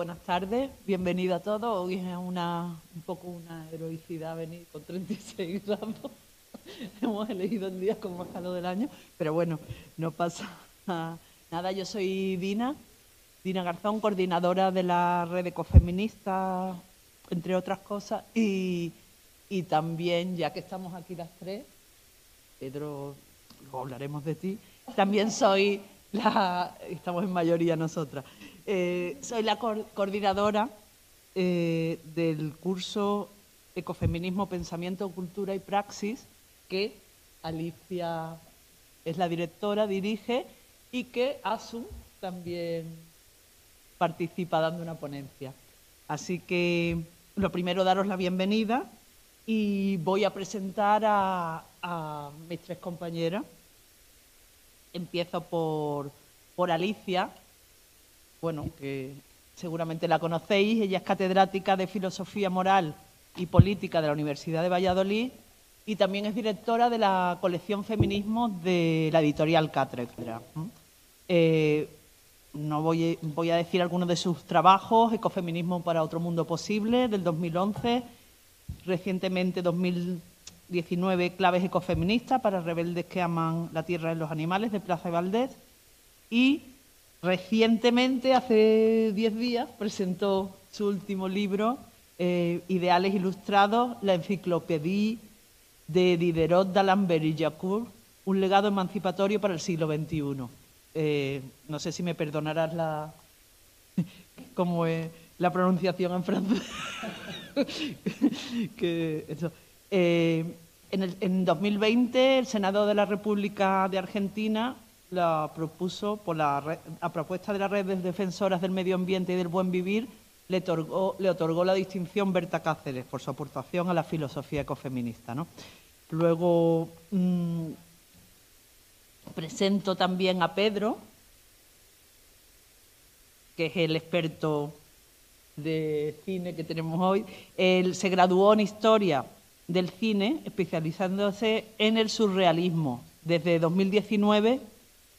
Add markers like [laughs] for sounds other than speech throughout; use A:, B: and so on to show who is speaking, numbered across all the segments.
A: buenas tardes, bienvenido a todos. Hoy es una, un poco una heroicidad venir con 36 [laughs] grados. Hemos elegido el día con más calor del año, pero bueno, no pasa [laughs] nada. Yo soy Dina, Dina Garzón, coordinadora de la red ecofeminista, entre otras cosas, y, y también, ya que estamos aquí las tres, Pedro, luego hablaremos de ti, también soy la, estamos en mayoría nosotras, eh, soy la co- coordinadora eh, del curso Ecofeminismo, Pensamiento, Cultura y Praxis, que Alicia es la directora, dirige, y que Asun también participa dando una ponencia. Así que lo primero, daros la bienvenida y voy a presentar a, a mis tres compañeras. Empiezo por, por Alicia, bueno, que seguramente la conocéis, ella es catedrática de Filosofía Moral y Política de la Universidad de Valladolid y también es directora de la colección Feminismo de la editorial Cátedra. Eh, no voy, voy a decir algunos de sus trabajos, Ecofeminismo para otro mundo posible, del 2011, recientemente 2019, Claves ecofeministas para rebeldes que aman la tierra y los animales, de Plaza y Valdés, y recientemente, hace 10 días, presentó su último libro, eh, Ideales Ilustrados, la enciclopedia de Diderot, d'Alembert y Jacour, un legado emancipatorio para el siglo XXI. Eh, no sé si me perdonarás la, [laughs] como es la pronunciación en francés. [laughs] Eh, en, el- en 2020, el Senado de la República de Argentina la propuso, por la, a propuesta de la red de defensoras del medio ambiente y del buen vivir, le otorgó, le otorgó la distinción Berta Cáceres por su aportación a la filosofía ecofeminista. ¿no? Luego mm, presento también a Pedro, que es el experto de cine que tenemos hoy. Él se graduó en Historia del Cine, especializándose en el surrealismo. Desde 2019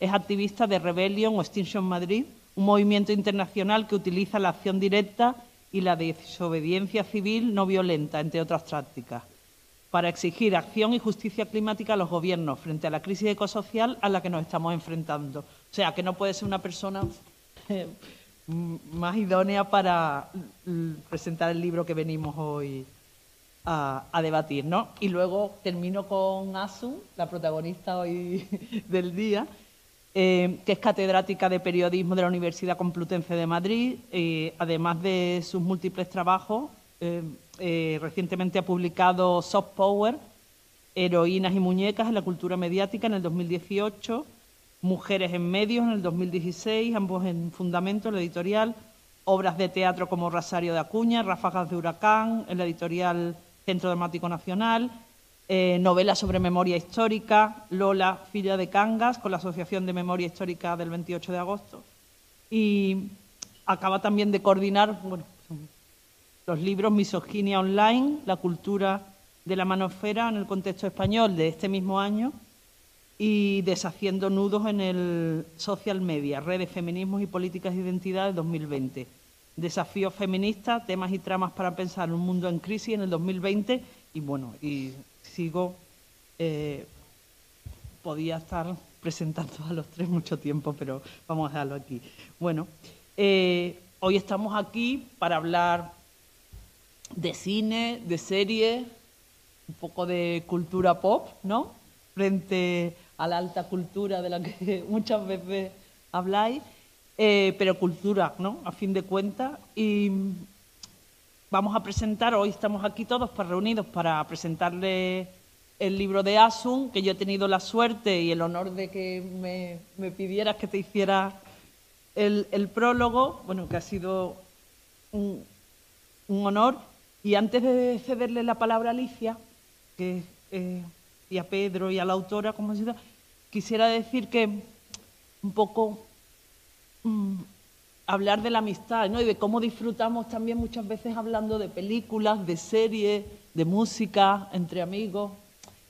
A: es activista de Rebellion o Extinction Madrid, un movimiento internacional que utiliza la acción directa y la desobediencia civil no violenta, entre otras prácticas, para exigir acción y justicia climática a los gobiernos frente a la crisis ecosocial a la que nos estamos enfrentando. O sea, que no puede ser una persona eh, más idónea para presentar el libro que venimos hoy a, a debatir, ¿no? Y luego termino con Asun, la protagonista hoy [laughs] del día, eh, que es catedrática de periodismo de la Universidad Complutense de Madrid, eh, además de sus múltiples trabajos. eh, recientemente ha publicado Soft Power, Heroínas y Muñecas en la cultura mediática en el 2018, Mujeres en Medios en el 2016, ambos en Fundamento, en la editorial, obras de teatro como Rosario de Acuña, Ráfagas de Huracán, en la editorial Centro Dramático Nacional, eh, novelas sobre memoria histórica, Lola, Filla de Cangas, con la Asociación de Memoria Histórica del 28 de agosto. Y acaba también de coordinar bueno, los libros Misoginia Online, La cultura de la manosfera en el contexto español de este mismo año y Deshaciendo nudos en el social media, redes, feminismos y políticas de identidad de 2020. Desafíos feministas, temas y tramas para pensar un mundo en crisis en el 2020 y bueno, y sigo, eh, podía estar presentando a los tres mucho tiempo, pero vamos a dejarlo aquí. Bueno, eh, hoy estamos aquí para hablar de cine, de series, un poco de cultura pop, ¿no? Frente a la alta cultura de la que [laughs] muchas veces habláis, eh, pero cultura, ¿no? A fin de cuentas. Y vamos a presentar, hoy estamos aquí todos para, reunidos para presentarle el libro de Asun, que yo he tenido la suerte y el honor de que me, pidieras que te hiciera el, prólogo, bueno, que ha sido un, honor. Y antes de cederle la palabra a Alicia, que, eh, y a Pedro y a la autora, como se quisiera decir que un poco mm, hablar de la amistad ¿no? y de cómo disfrutamos también muchas veces hablando de películas, de series, de música, entre amigos.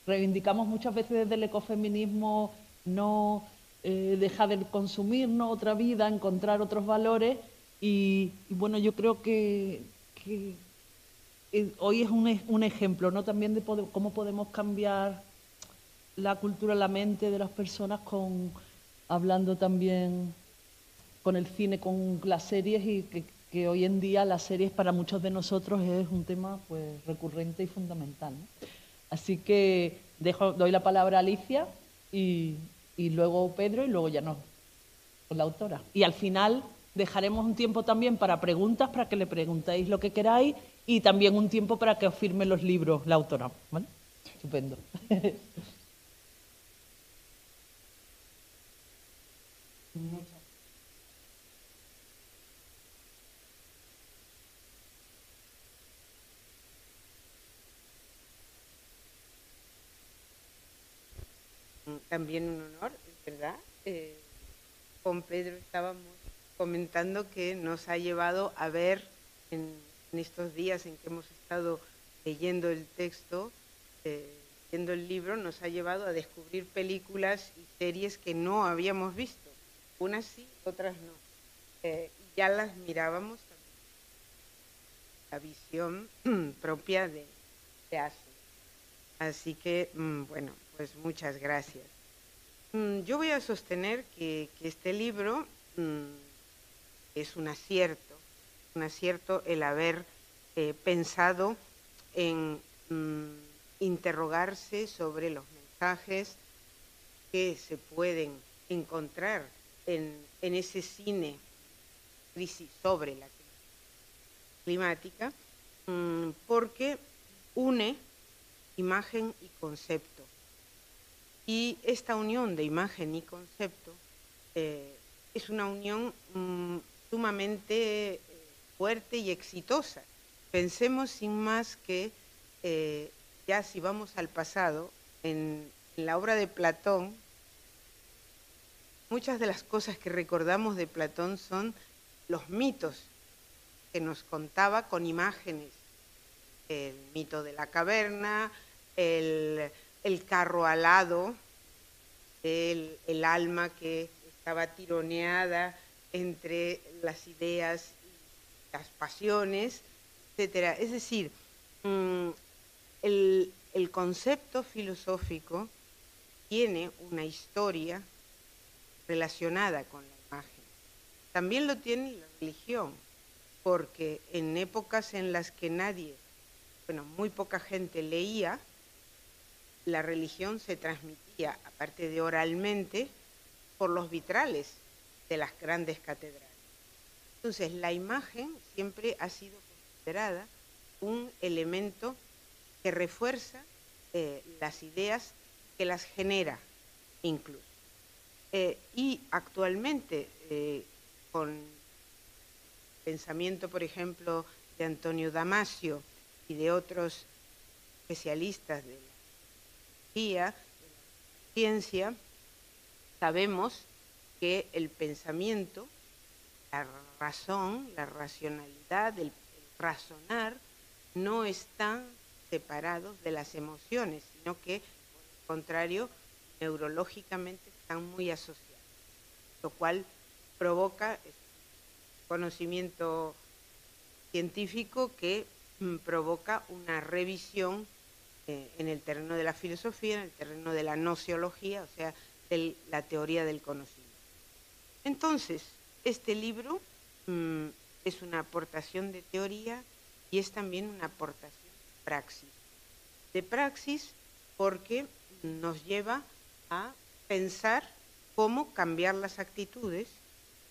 A: Reivindicamos muchas veces desde el ecofeminismo no eh, dejar de consumir otra vida, encontrar otros valores y, bueno, yo creo que, eh, hoy es un, ejemplo ¿no? también de cómo podemos cambiar la cultura, la mente de las personas con hablando también con el cine, con las series y que, hoy en día las series para muchos de nosotros es un tema pues recurrente y fundamental. Así que dejo, doy la palabra a Alicia y, y luego Pedro y luego ya no, con la autora. Y al final dejaremos un tiempo también para preguntas, para que le preguntéis lo que queráis y también un tiempo para que os firme los libros la autora. ¿vale? Estupendo. [laughs]
B: también un honor, verdad. Eh, con Pedro estábamos comentando que nos ha llevado a ver en, estos días en que hemos estado leyendo el texto, eh, leyendo el libro, nos ha llevado a descubrir películas y series que no habíamos visto. Unas sí, otras no. Eh, ya las mirábamos la visión [clears throat] propia de, de Así que, mm, bueno, pues muchas gracias. Mm, yo voy a sostener que, este libro mm, es un acierto, un acierto el haber eh, pensado en mm, interrogarse sobre los mensajes que se pueden encontrar en, ese cine crisis sobre la climática, porque une imagen y concepto y esta unión de imagen y concepto eh, es una unión mm, sumamente eh, fuerte y exitosa. Pensemos sin más que eh, ya si vamos al pasado, en, en la obra de Platón, muchas de las cosas que recordamos de Platón son los mitos que nos contaba con imágenes. El mito de la caverna, el el carro alado, el, alma que estaba tironeada entre las ideas, las pasiones, etcétera. Es decir, mm, el concepto filosófico tiene una historia relacionada con la imagen. También lo tiene la religión, porque en épocas en las que nadie, bueno, muy poca gente leía, la religión se transmitía, aparte de oralmente, por los vitrales de las grandes catedrales. Entonces, la imagen siempre ha sido considerada un elemento que refuerza eh, las ideas, que las genera incluso. Eh, y actualmente, eh, con pensamiento, por ejemplo, de Antonio Damasio y de otros especialistas de la ciencia, sabemos que el pensamiento, la razón, la racionalidad, el, razonar, no están separados de las emociones, sino que, por el contrario, neurológicamente están muy asociados, lo cual provoca conocimiento científico que mm, provoca una revisión eh, en el terreno de la filosofía, en el terreno de la nociología, o sea, de la teoría del conocimiento. Entonces, este libro mm, es una aportación de teoría y es también una aportación de praxis. De praxis porque nos lleva a pensar cómo cambiar las actitudes,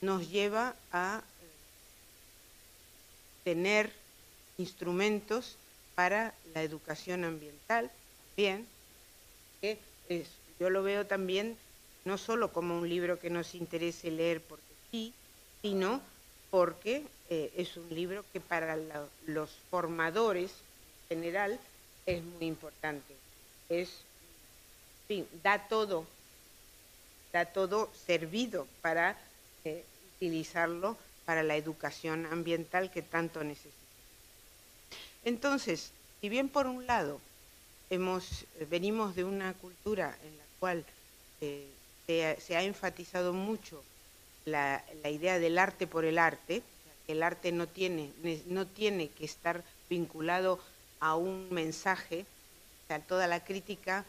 B: nos lleva a eh, tener instrumentos para la educación ambiental bien, que yo lo veo también no solo como un libro que nos interese leer porque sí, sino porque eh, es un libro que para los formadores en general es muy importante. Es, en fin, da todo, da todo servido para eh, utilizarlo para la educación ambiental que tanto necesita. Entonces, si bien por un lado hemos, eh, venimos de una cultura en la cual eh, se, ha- se ha enfatizado mucho la, idea del arte por el arte, el arte no tiene, ne- no tiene que estar vinculado a un mensaje, o sea, toda la crítica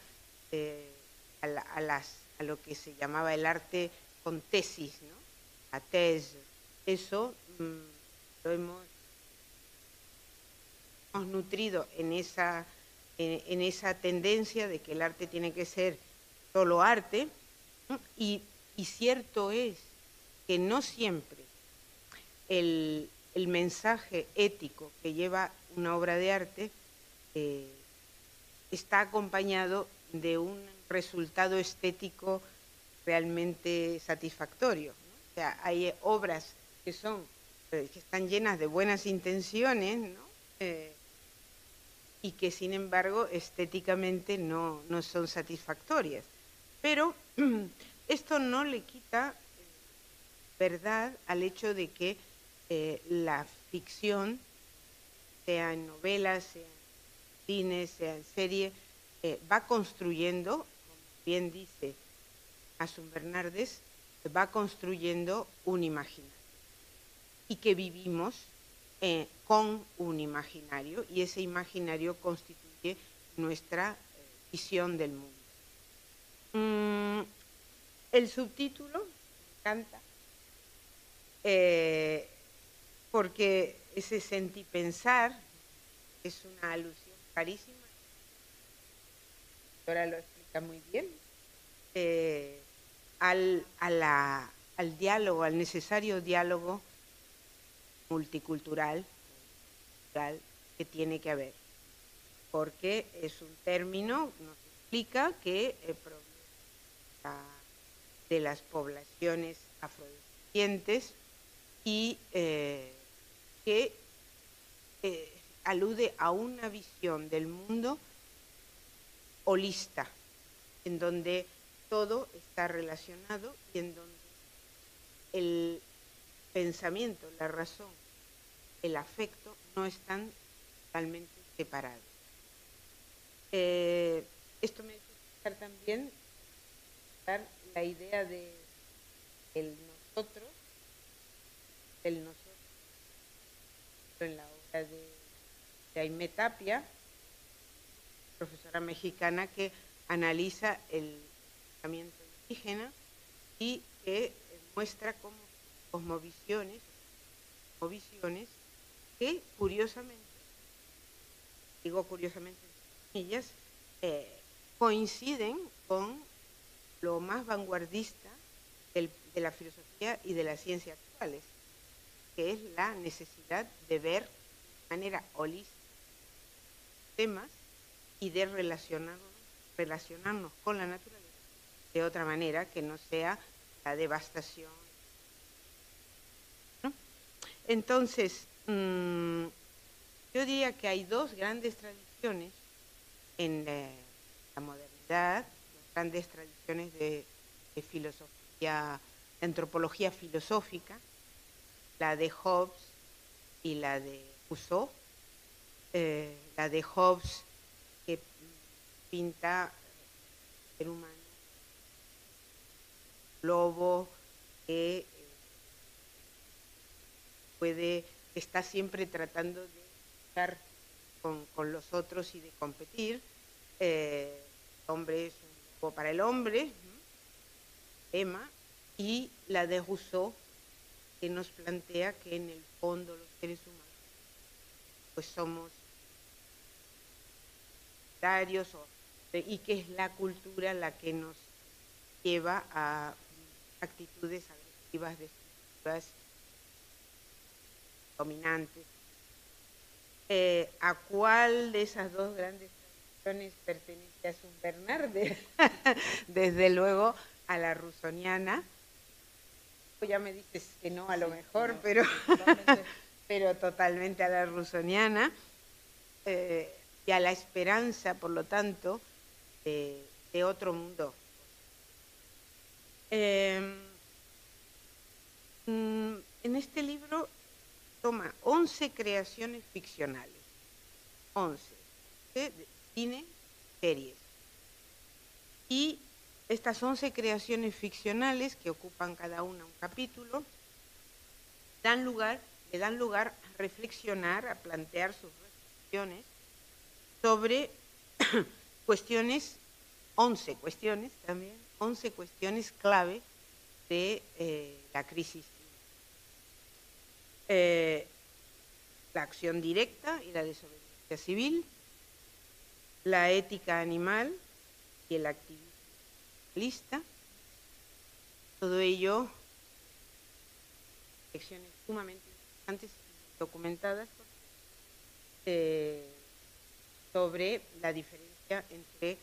B: eh, a, lo que se llamaba el arte con tesis, ¿no? a thèse, eso mm, lo hemos hemos nutrido en esa, en, esa tendencia de que el arte tiene que ser solo arte, y, y cierto es que no siempre el, el mensaje ético que lleva una obra de arte eh, está acompañado de un resultado estético realmente satisfactorio. O sea, hay obras que son eh, que están llenas de buenas intenciones, ¿no? Eh, y que sin embargo estéticamente no, no son satisfactorias. Pero [clears throat] esto no le quita verdad al hecho de que eh, la ficción, sea en novelas, sea en cine, sea en serie, eh, va construyendo, como bien dice Asun Bernardes, va construyendo un imaginario y que vivimos eh, con un imaginario y ese imaginario constituye nuestra eh, visión del mundo. Mm, el subtítulo me encanta eh, porque ese sentipensar es una alusión carísima. Ahora lo explica muy bien. al, al diálogo, al necesario diálogo multicultural cultural que tiene que haber, porque es un término, nos explica que eh, de las poblaciones afrodescendientes y eh, que eh, alude a una visión del mundo holista, en donde todo está relacionado y en donde el pensamiento, la razón, el afecto no están totalmente separados. Eh, esto me pensar también la idea de el nosotros, el nosotros, en la obra de, de Aimé Tapia, profesora mexicana que analiza el pensamiento indígena y que muestra cómo cosmovisiones, cosmovisiones que curiosamente, digo curiosamente comillas, eh, coinciden con lo más vanguardista de la filosofía y de la ciencia actuales, que es la necesidad de ver de manera holística temas y de relacionarnos, relacionarnos con la naturaleza de otra manera que no sea la devastación. Entonces, mm, yo diría que hay dos grandes tradiciones en la, modernidad, las grandes tradiciones de, de filosofía, de antropología filosófica, la de Hobbes y la de Rousseau. Eh, la de Hobbes que pinta el ser humano lobo que eh, puede está siempre tratando de estar con, con los otros y de competir eh, el hombre es un lobo para el hombre. Emma y la de Rousseau que nos plantea que en el fondo los seres humanos pues somos y que es la cultura la que nos lleva a actitudes agresivas, destructivas, dominantes. Eh, ¿A cuál de esas dos grandes tradiciones pertenece a Sun Bernardes? [laughs] Desde luego a la rusoniana. Ya me dices que no, a lo mejor, pero [laughs] pero totalmente a la rusoniana, eh, y a la esperanza, por lo tanto, de, de otro mundo. Eh, mm, en este libro toma 11 creaciones ficcionales, 11, de cine, series. Y estas 11 creaciones ficcionales, que ocupan cada una un capítulo, dan lugar, le dan lugar a reflexionar, a plantear sus reflexiones sobre [coughs] cuestiones, 11 cuestiones también, 11 cuestiones clave de eh, la crisis. Eh, la acción directa y la desobediencia civil, la ética animal y el activismo lista. Todo ello, lecciones sumamente interesantes y documentadas eh, sobre la diferencia entre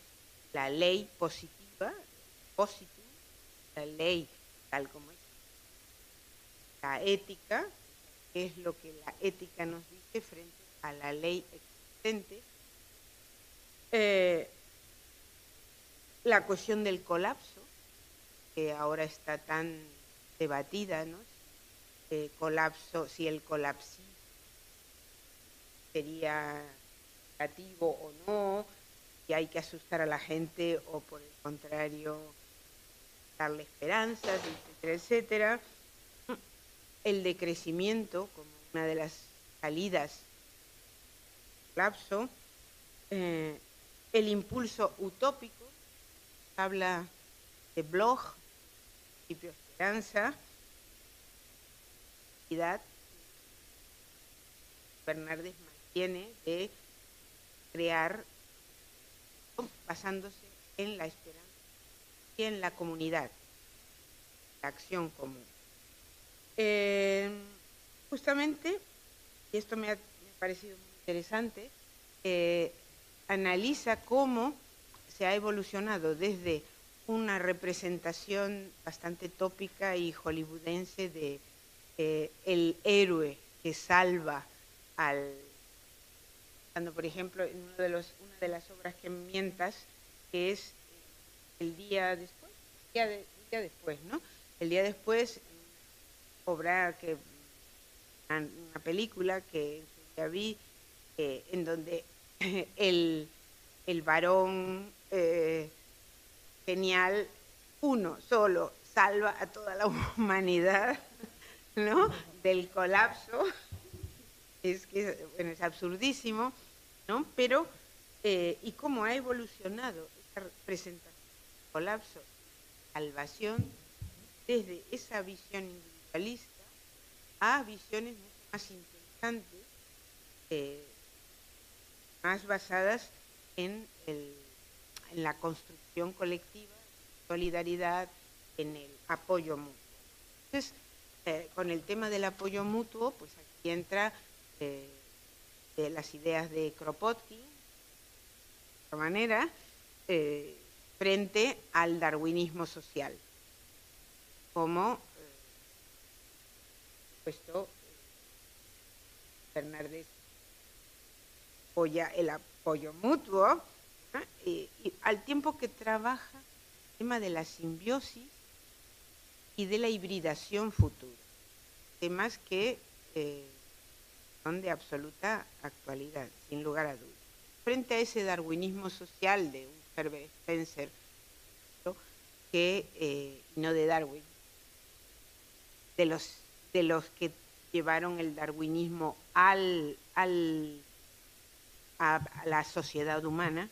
B: la ley positiva, positiva, la ley tal como es, la ética, es lo que la ética nos dice frente a la ley existente, eh, la cuestión del colapso, que ahora está tan debatida, ¿no? Eh, colapso, si el colapso sería negativo o no, si hay que asustar a la gente o por el contrario darle esperanzas, etcétera, etcétera. El decrecimiento como una de las salidas colapso, eh, el impulso utópico, habla de blog, principio de esperanza, Fernández mantiene de crear basándose en la esperanza y en la comunidad, la acción común. Eh, justamente, y esto me ha, parecido muy interesante, eh, analiza cómo se ha evolucionado desde una representación bastante tópica y hollywoodense de eh, el héroe que salva al cuando por ejemplo en una de las obras que mientas que es el día después el día después no el día después obra que una, película que ya vi eh, en donde [laughs] el, el varón eh, genial, uno solo, salva a toda la [laughs] humanidad ¿no? del colapso. Es que bueno, es absurdísimo, ¿no? Pero, eh, ¿y cómo ha evolucionado esa presentación colapso, salvación, desde esa visión individualista a visiones mucho más interesantes, eh, más basadas en la construcción colectiva, solidaridad, en el apoyo mutuo. Entonces, eh, con el tema del apoyo mutuo, pues aquí entra eh, las ideas de Kropotkin, de otra manera, frente al darwinismo social, como puesto Fernández apoya el apoyo mutuo, y, al tiempo que trabaja el tema de la simbiosis y de la hibridación futura, temas que eh, son de absoluta actualidad, sin lugar a dudas. Frente a ese darwinismo social de un Herbert Spencer, que eh, no de Darwin, de los, de los que llevaron el darwinismo al, al, a la sociedad humana,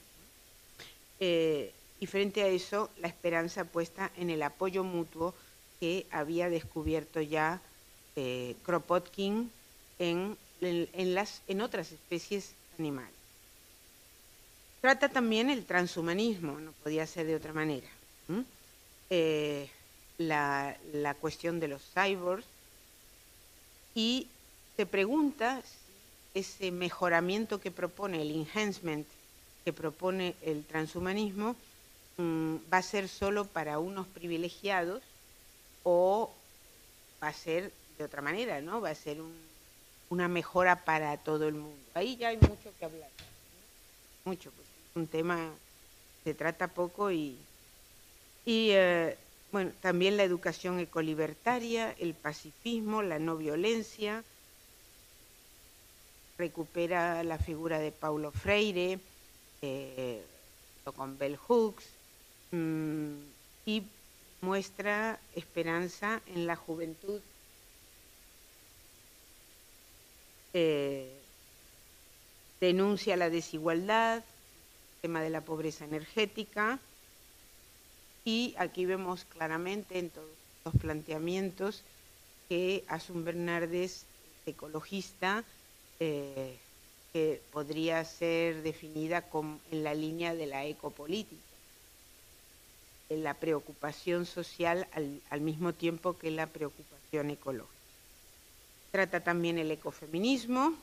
B: eh, y frente a eso la esperanza puesta en el apoyo mutuo que había descubierto ya eh, Kropotkin en, las, en otras especies animales. Trata también el transhumanismo, no podía ser de otra manera. Eh, la, la, cuestión de los cyborgs y se pregunta si ese mejoramiento que propone el enhancement que propone el transhumanismo mm, va a ser solo para unos privilegiados o va a ser de otra manera, ¿no? Va a ser un una mejora para todo el mundo. Ahí ya hay mucho que hablar, mucho, porque es un tema se trata poco y, y eh, bueno, también la educación ecolibertaria, el pacifismo, la no violencia, recupera la figura de Paulo Freire, eh, con Bell Hooks, mm, y muestra esperanza en la juventud. Eh, denuncia la desigualdad, el tema de la pobreza energética, y aquí vemos claramente en todos los planteamientos que Asun Bernardes, ecologista, eh, que podría ser definida como en la línea de la ecopolítica, en la preocupación social al, al mismo tiempo que la preocupación ecológica. Trata también el ecofeminismo,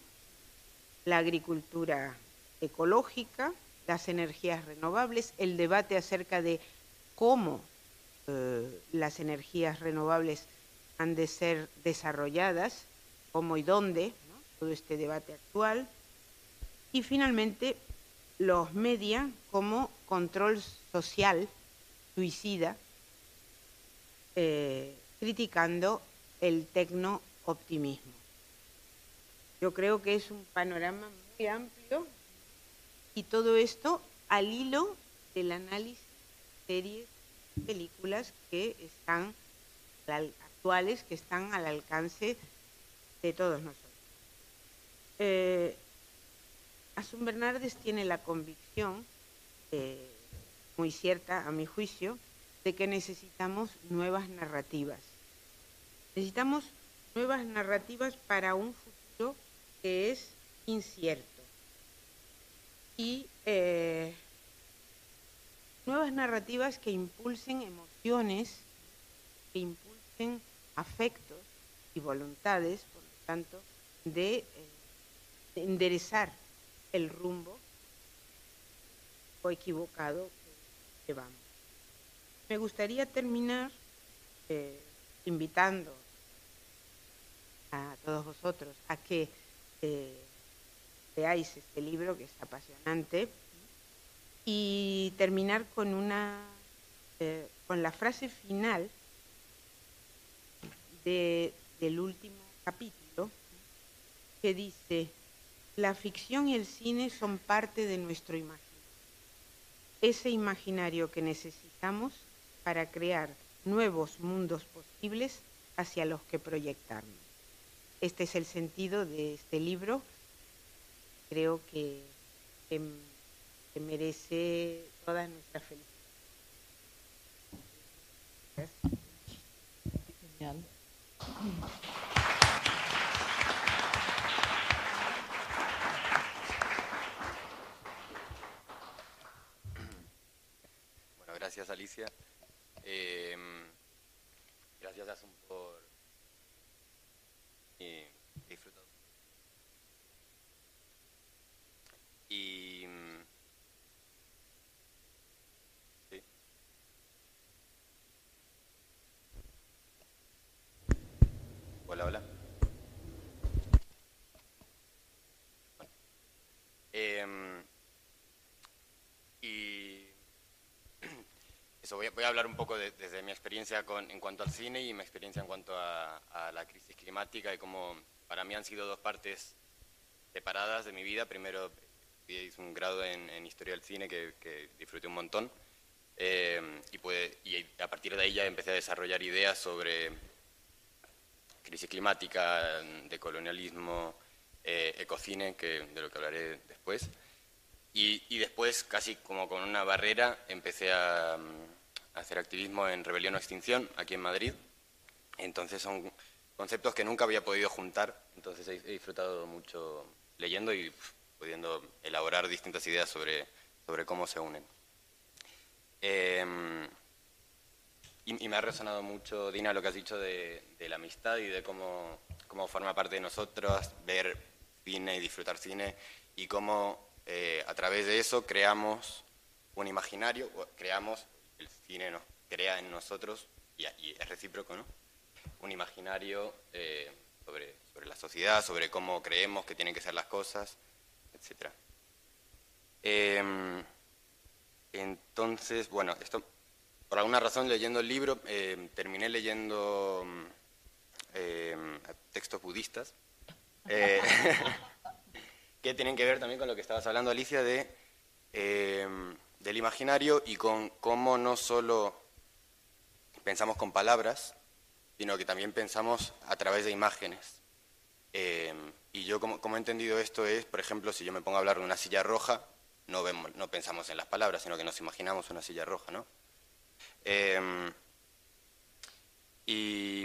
B: la agricultura ecológica, las energías renovables, el debate acerca de cómo eh, las energías renovables han de ser desarrolladas, cómo y dónde, todo este debate actual. Y finalmente, los media como control social suicida, eh, criticando el tecno-optimismo. Yo creo que es un panorama muy amplio y todo esto al hilo del análisis series, películas que están actuales, que están al alcance de todos nosotros. Eh, Asun Bernardes tiene la convicción, eh, muy cierta a mi juicio, de que necesitamos nuevas narrativas. Necesitamos nuevas narrativas para un futuro que es incierto. Y eh, nuevas narrativas que impulsen emociones, que impulsen afectos y voluntades, por lo tanto, de, eh, enderezar el rumbo o equivocado que llevamos. Me gustaría terminar eh, invitando a todos vosotros a que eh, veáis este libro que es apasionante, y terminar con una eh, con la frase final del último capítulo que dice la ficción y el cine son parte de nuestro imaginario. Ese imaginario que necesitamos para crear nuevos mundos posibles hacia los que proyectarnos este es el sentido de este libro. Creo que que merece toda nuestra felicidad. Genial.
C: Bueno, gracias Alicia. Eh, gracias Asun por eh, disfrutar. Y Hola, hola. Em, y eso, voy a, hablar un poco desde mi experiencia con, en cuanto al cine y mi experiencia en cuanto a, la crisis climática y cómo para mí han sido dos partes separadas de mi vida. Primero hice un grado en, Historia del Cine que, disfruté un montón em, y, y a partir de ahí ya empecé a desarrollar ideas sobre crisis climática, de colonialismo, eh, ecocine, que, de lo que hablaré después. Y, después, casi como con una barrera, empecé a, hacer activismo en Rebelión o Extinción, aquí en Madrid. Entonces son conceptos que nunca había podido juntar, entonces he, disfrutado mucho leyendo y pudiendo elaborar distintas ideas sobre, cómo se unen. Em, y, me ha resonado mucho, Dina, lo que has dicho de, la amistad y de cómo, cómo, forma parte de nosotros ver cine y disfrutar cine y cómo eh, a través de eso creamos un imaginario, creamos, el cine nos crea en nosotros y, es recíproco, ¿no? Un imaginario eh, sobre, sobre la sociedad, sobre cómo creemos que tienen que ser las cosas, etc. Em, entonces, bueno, esto, por alguna razón leyendo el libro, em, terminé leyendo em, textos budistas, eh, [laughs] que tienen que ver también con lo que estabas hablando, Alicia, de, del imaginario y con cómo no solo pensamos con palabras, sino que también pensamos a través de imágenes. y yo como, como, he entendido esto es, por ejemplo, si yo me pongo a hablar de una silla roja, no, pensamos en las palabras, sino que nos imaginamos una silla roja, ¿no? Em, y,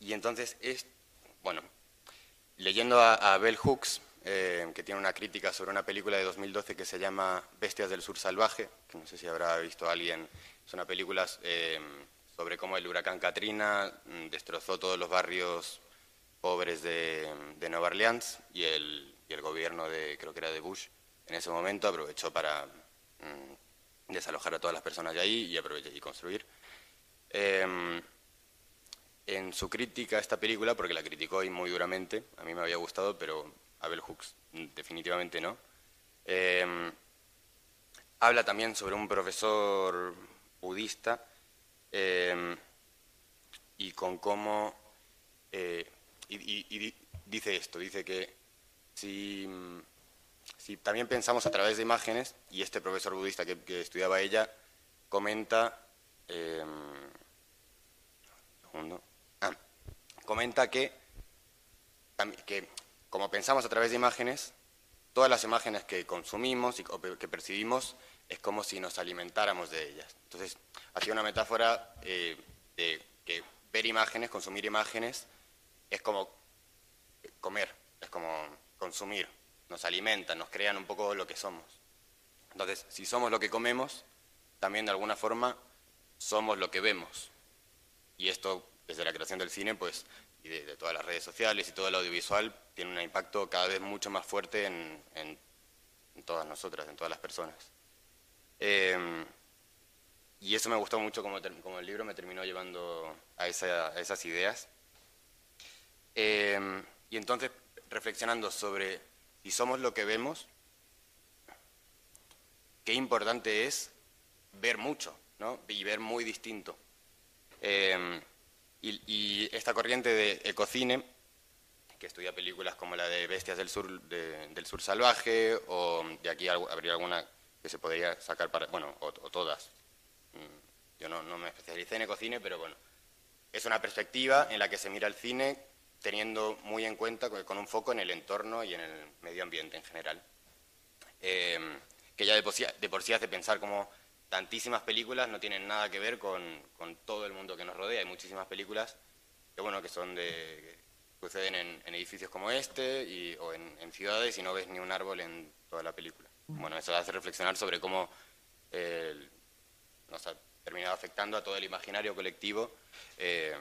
C: y, entonces, es, bueno, leyendo a, Bell Hooks, em, que tiene una crítica sobre una película de 2012 que se llama Bestias del Sur Salvaje, que no sé si habrá visto alguien, es una película em, sobre cómo el huracán Katrina mm, destrozó todos los barrios pobres de, de Nueva Orleans y el, gobierno de, creo que era de Bush, en ese momento aprovechó para mm, desalojar a todas las personas de ahí y, aprovechar, y construir. Em, en su crítica a esta película, porque la criticó y muy duramente, a mí me había gustado, pero a Bell Hooks definitivamente no, em, habla también sobre un profesor budista em, y con cómo... Eh, y dice esto, dice que si, si, también pensamos a través de imágenes, y este profesor budista que, estudiaba ella comenta, em, ah, comenta que, que como pensamos a través de imágenes, todas las imágenes que consumimos y que percibimos es como si nos alimentáramos de ellas. Entonces, hacía una metáfora eh, de que ver imágenes, consumir imágenes, es como comer, es como consumir, nos alimentan, nos crean un poco lo que somos. Entonces, si somos lo que comemos, también de alguna forma somos lo que vemos. Y esto, desde la creación del cine, pues, y de, todas las redes sociales y todo el audiovisual, tiene un impacto cada vez mucho más fuerte en, todas nosotras, en todas las personas. Em, y eso me gustó mucho como, el libro me terminó llevando a, esas ideas. Em, y entonces reflexionando sobre si somos lo que vemos, qué importante es ver mucho, ¿no? Y ver muy distinto. Em, y, esta corriente de ecocine, que estudia películas como la de Bestias del Sur, del Sur Salvaje, o de aquí habría alguna que se podría sacar para, bueno, o, todas. Mm, yo no, no me especialicé en ecocine, pero bueno, es una perspectiva en la que se mira el cine teniendo muy en cuenta con un foco en el entorno y en el medio ambiente en general. Em, que ya de por, sí, hace pensar como tantísimas películas no tienen nada que ver con, todo el mundo que nos rodea. Hay muchísimas películas que, bueno, que son de, suceden en, edificios como este o en, ciudades y no ves ni un árbol en toda la película. Bueno, eso hace reflexionar sobre cómo nos ha terminado afectando a todo el imaginario colectivo eh,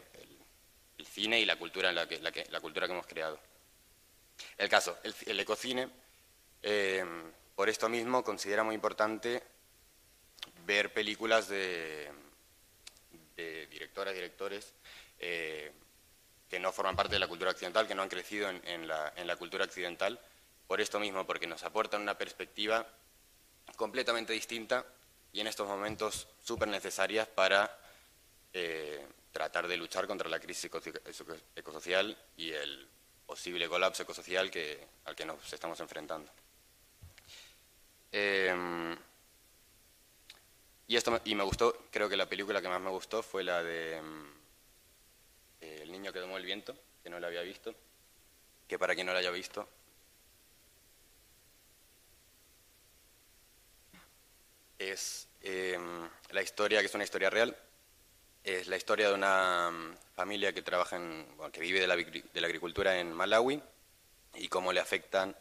C: el cine y la cultura, en la, que, la, cultura que hemos creado. El caso, el, ecocine, eh, por esto mismo, considera muy importante ver películas de, directoras, directores, eh, que no forman parte de la cultura occidental, que no han crecido en, la, cultura occidental, por esto mismo, porque nos aportan una perspectiva completamente distinta y en estos momentos súper necesarias para eh, tratar de luchar contra la crisis ecosocial y el posible colapso ecosocial al que nos estamos enfrentando. Em, y, esto, y me gustó, creo que la película que más me gustó fue la de em, El niño que tomó el viento, que no la había visto, que para quien no la haya visto, es em, la historia, que es una historia real, es la historia de una mm, familia que trabaja en, que vive de la, de la, agricultura en Malawi y cómo le afectan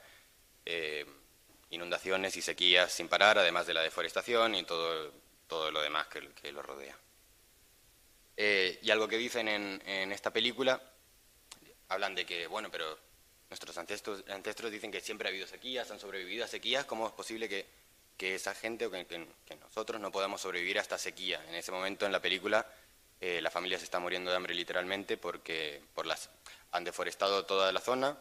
C: eh, inundaciones y sequías sin parar, además de la deforestación y todo, todo lo demás que, lo rodea. Eh, y algo que dicen en, esta película, hablan de que, bueno, pero nuestros ancestros, ancestros dicen que siempre ha habido sequías, han sobrevivido a sequías, ¿cómo es posible que, esa gente o que, que, nosotros no podamos sobrevivir a esta sequía? En ese momento en la película eh, la familia se está muriendo de hambre literalmente porque por las, han deforestado toda la zona,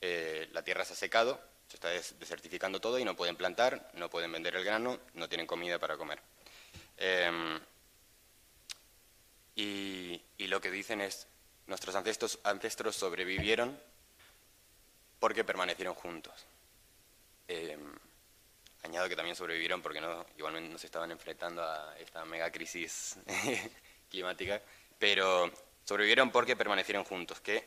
C: eh, la tierra se ha secado, se está desertificando todo y no pueden plantar, no pueden vender el grano, no tienen comida para comer. Em, y, lo que dicen es, nuestros ancestros, sobrevivieron porque permanecieron juntos. Em, añado que también sobrevivieron porque no, igualmente no se estaban enfrentando a esta mega crisis [laughs] climática, pero sobrevivieron porque permanecieron juntos, que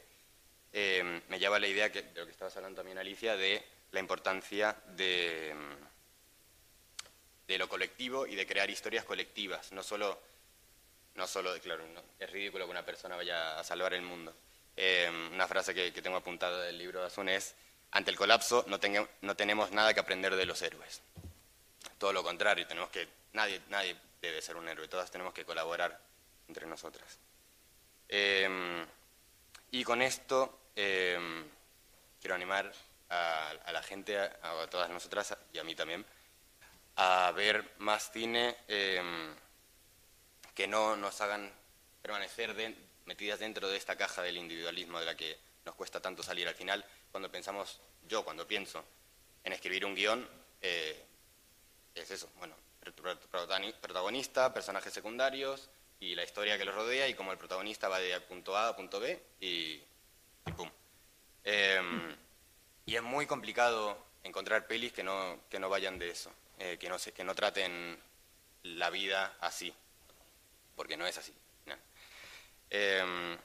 C: em, me lleva a la idea que, de lo que estabas hablando también, Alicia, de la importancia de, de lo colectivo y de crear historias colectivas, no solo, no solo claro, es ridículo que una persona vaya a salvar el mundo. Em, una frase que, tengo apuntada del libro de Azun es, ante el colapso no, no tenemos nada que aprender de los héroes. Todo lo contrario, tenemos que, nadie, nadie debe ser un héroe, todas tenemos que colaborar entre nosotras. Em, y con esto em, quiero animar a, la gente, a, todas nosotras y a mí también, a ver más cine em, que no nos hagan permanecer metidas dentro de esta caja del individualismo de la que nos cuesta tanto salir al final. Cuando pensamos, yo cuando pienso en escribir un guion, eh, es eso, bueno, protagonista, personajes secundarios, y la historia que lo rodea y como el protagonista va de punto A a punto B y, pum. Em, y es muy complicado encontrar pelis que no, que no vayan de eso, eh, que, no se, que no traten la vida así, porque no es así. Em,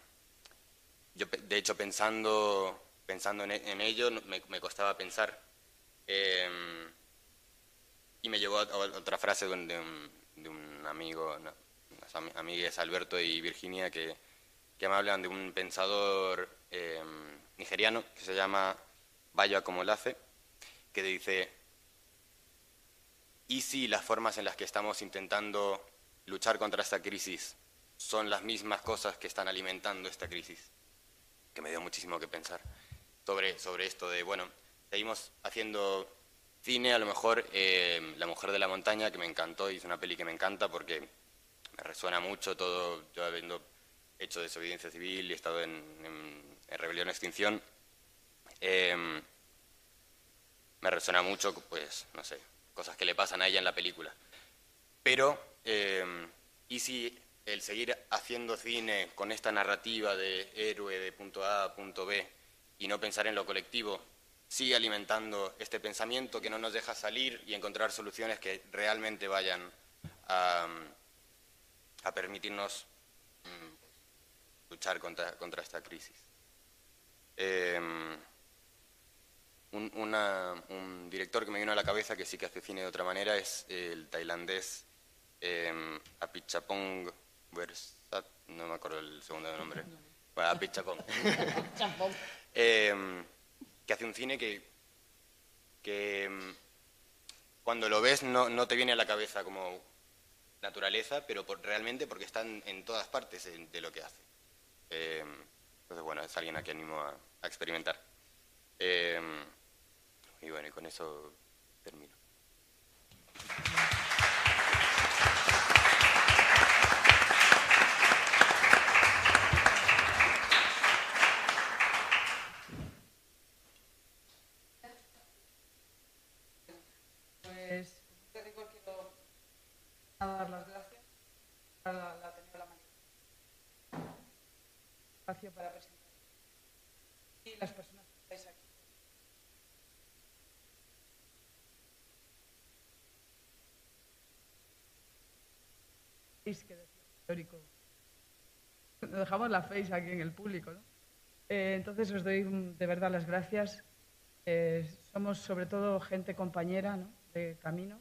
C: yo, de hecho, pensando, pensando en, ello, me, costaba pensar. Em, y me llevó a, otra frase de un, de un, amigo, amigos Alberto y Virginia que, me hablan de un pensador em, nigeriano que se llama Bayo Akomolafe, que dice, ¿y si las formas en las que estamos intentando luchar contra esta crisis son las mismas cosas que están alimentando esta crisis? Que me dio muchísimo que pensar sobre, sobre esto de, bueno, seguimos haciendo cine, a lo mejor em, La Mujer de la Montaña, que me encantó, y es una peli que me encanta porque me resuena mucho todo, yo habiendo hecho desobediencia civil y estado en, en, rebelión extinción, em, me resuena mucho, pues, no sé, cosas que le pasan a ella en la película. Pero, em, ¿y si el seguir haciendo cine con esta narrativa de héroe de punto A a punto B y no pensar en lo colectivo sigue alimentando este pensamiento que no nos deja salir y encontrar soluciones que realmente vayan a permitirnos mm, luchar contra, contra, esta crisis. Em, un, director que me vino a la cabeza que sí que hace cine de otra manera es el tailandés eh, Apichapong Versat, no me acuerdo el segundo nombre. Bueno, [laughs] Apichapong. Em, que hace un cine que, que em, cuando lo ves no, no te viene a la cabeza como naturaleza, pero por, realmente porque están en todas partes de lo que hace. Eh, entonces, bueno, es alguien a quien animo a, experimentar. Eh, y bueno, y con eso termino.
D: dar las gracias. A la, la, la espacio para presentar y las personas que estáis aquí. Que histórico. Nos dejamos la face aquí en el público, ¿no? Eh, entonces os doy de verdad las gracias. Eh, somos sobre todo gente compañera ¿no? de camino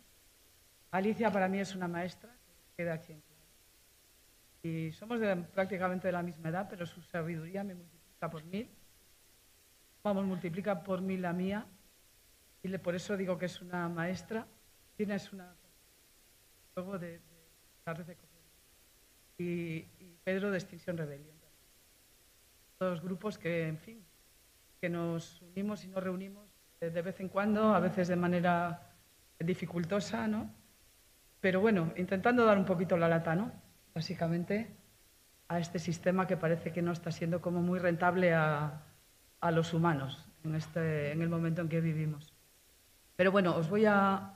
D: Alicia para mí es una maestra que queda aquí en Y somos prácticamente de la misma edad, pero su sabiduría me multiplica por mil. Vamos, multiplica por mil la mía. Y por eso digo que es una maestra. Tienes una. Luego de, de de y, Pedro de Extinción Rebelión. Dos grupos que, en fin, que nos unimos y nos reunimos de vez en cuando, a veces de manera dificultosa, ¿no? Pero bueno, intentando dar un poquito la lata, ¿no? Básicamente. a este sistema que parece que no está siendo como muy rentable a, a los humanos en, este, en el momento en que vivimos. Pero bueno, os voy a...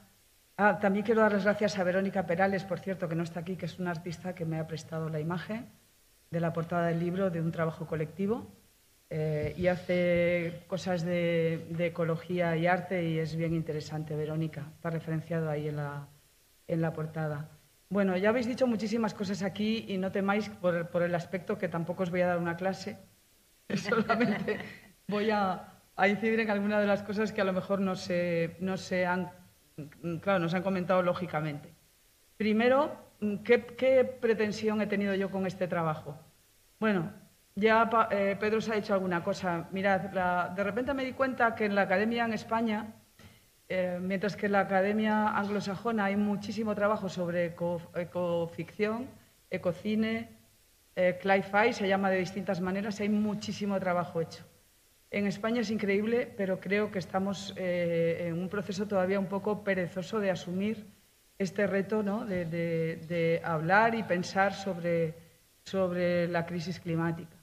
D: Ah, también quiero dar las gracias a Verónica Perales, por cierto, que no está aquí, que es una artista que me ha prestado la imagen de la portada del libro de un trabajo colectivo eh, y hace cosas de, de, ecología y arte y es bien interesante, Verónica. Está referenciado ahí en la, en la portada. Bueno, ya habéis dicho muchísimas cosas aquí y no temáis por, por el aspecto que tampoco os voy a dar una clase, [laughs] solamente voy a, a, incidir en algunas de las cosas que a lo mejor no se, no se han, claro, nos han comentado lógicamente. Primero, ¿qué, ¿qué, pretensión he tenido yo con este trabajo? Bueno, ya eh, Pedro se ha dicho alguna cosa. Mirad, la, de repente me di cuenta que en la academia en España eh, mientras que en la academia anglosajona hay muchísimo trabajo sobre eco, ecoficción, ecocine, eh, cli-fi se llama de distintas maneras, hay muchísimo trabajo hecho. En España es increíble, pero creo que estamos eh, en un proceso todavía un poco perezoso de asumir este reto ¿no? de, hablar y pensar sobre, sobre la crisis climática.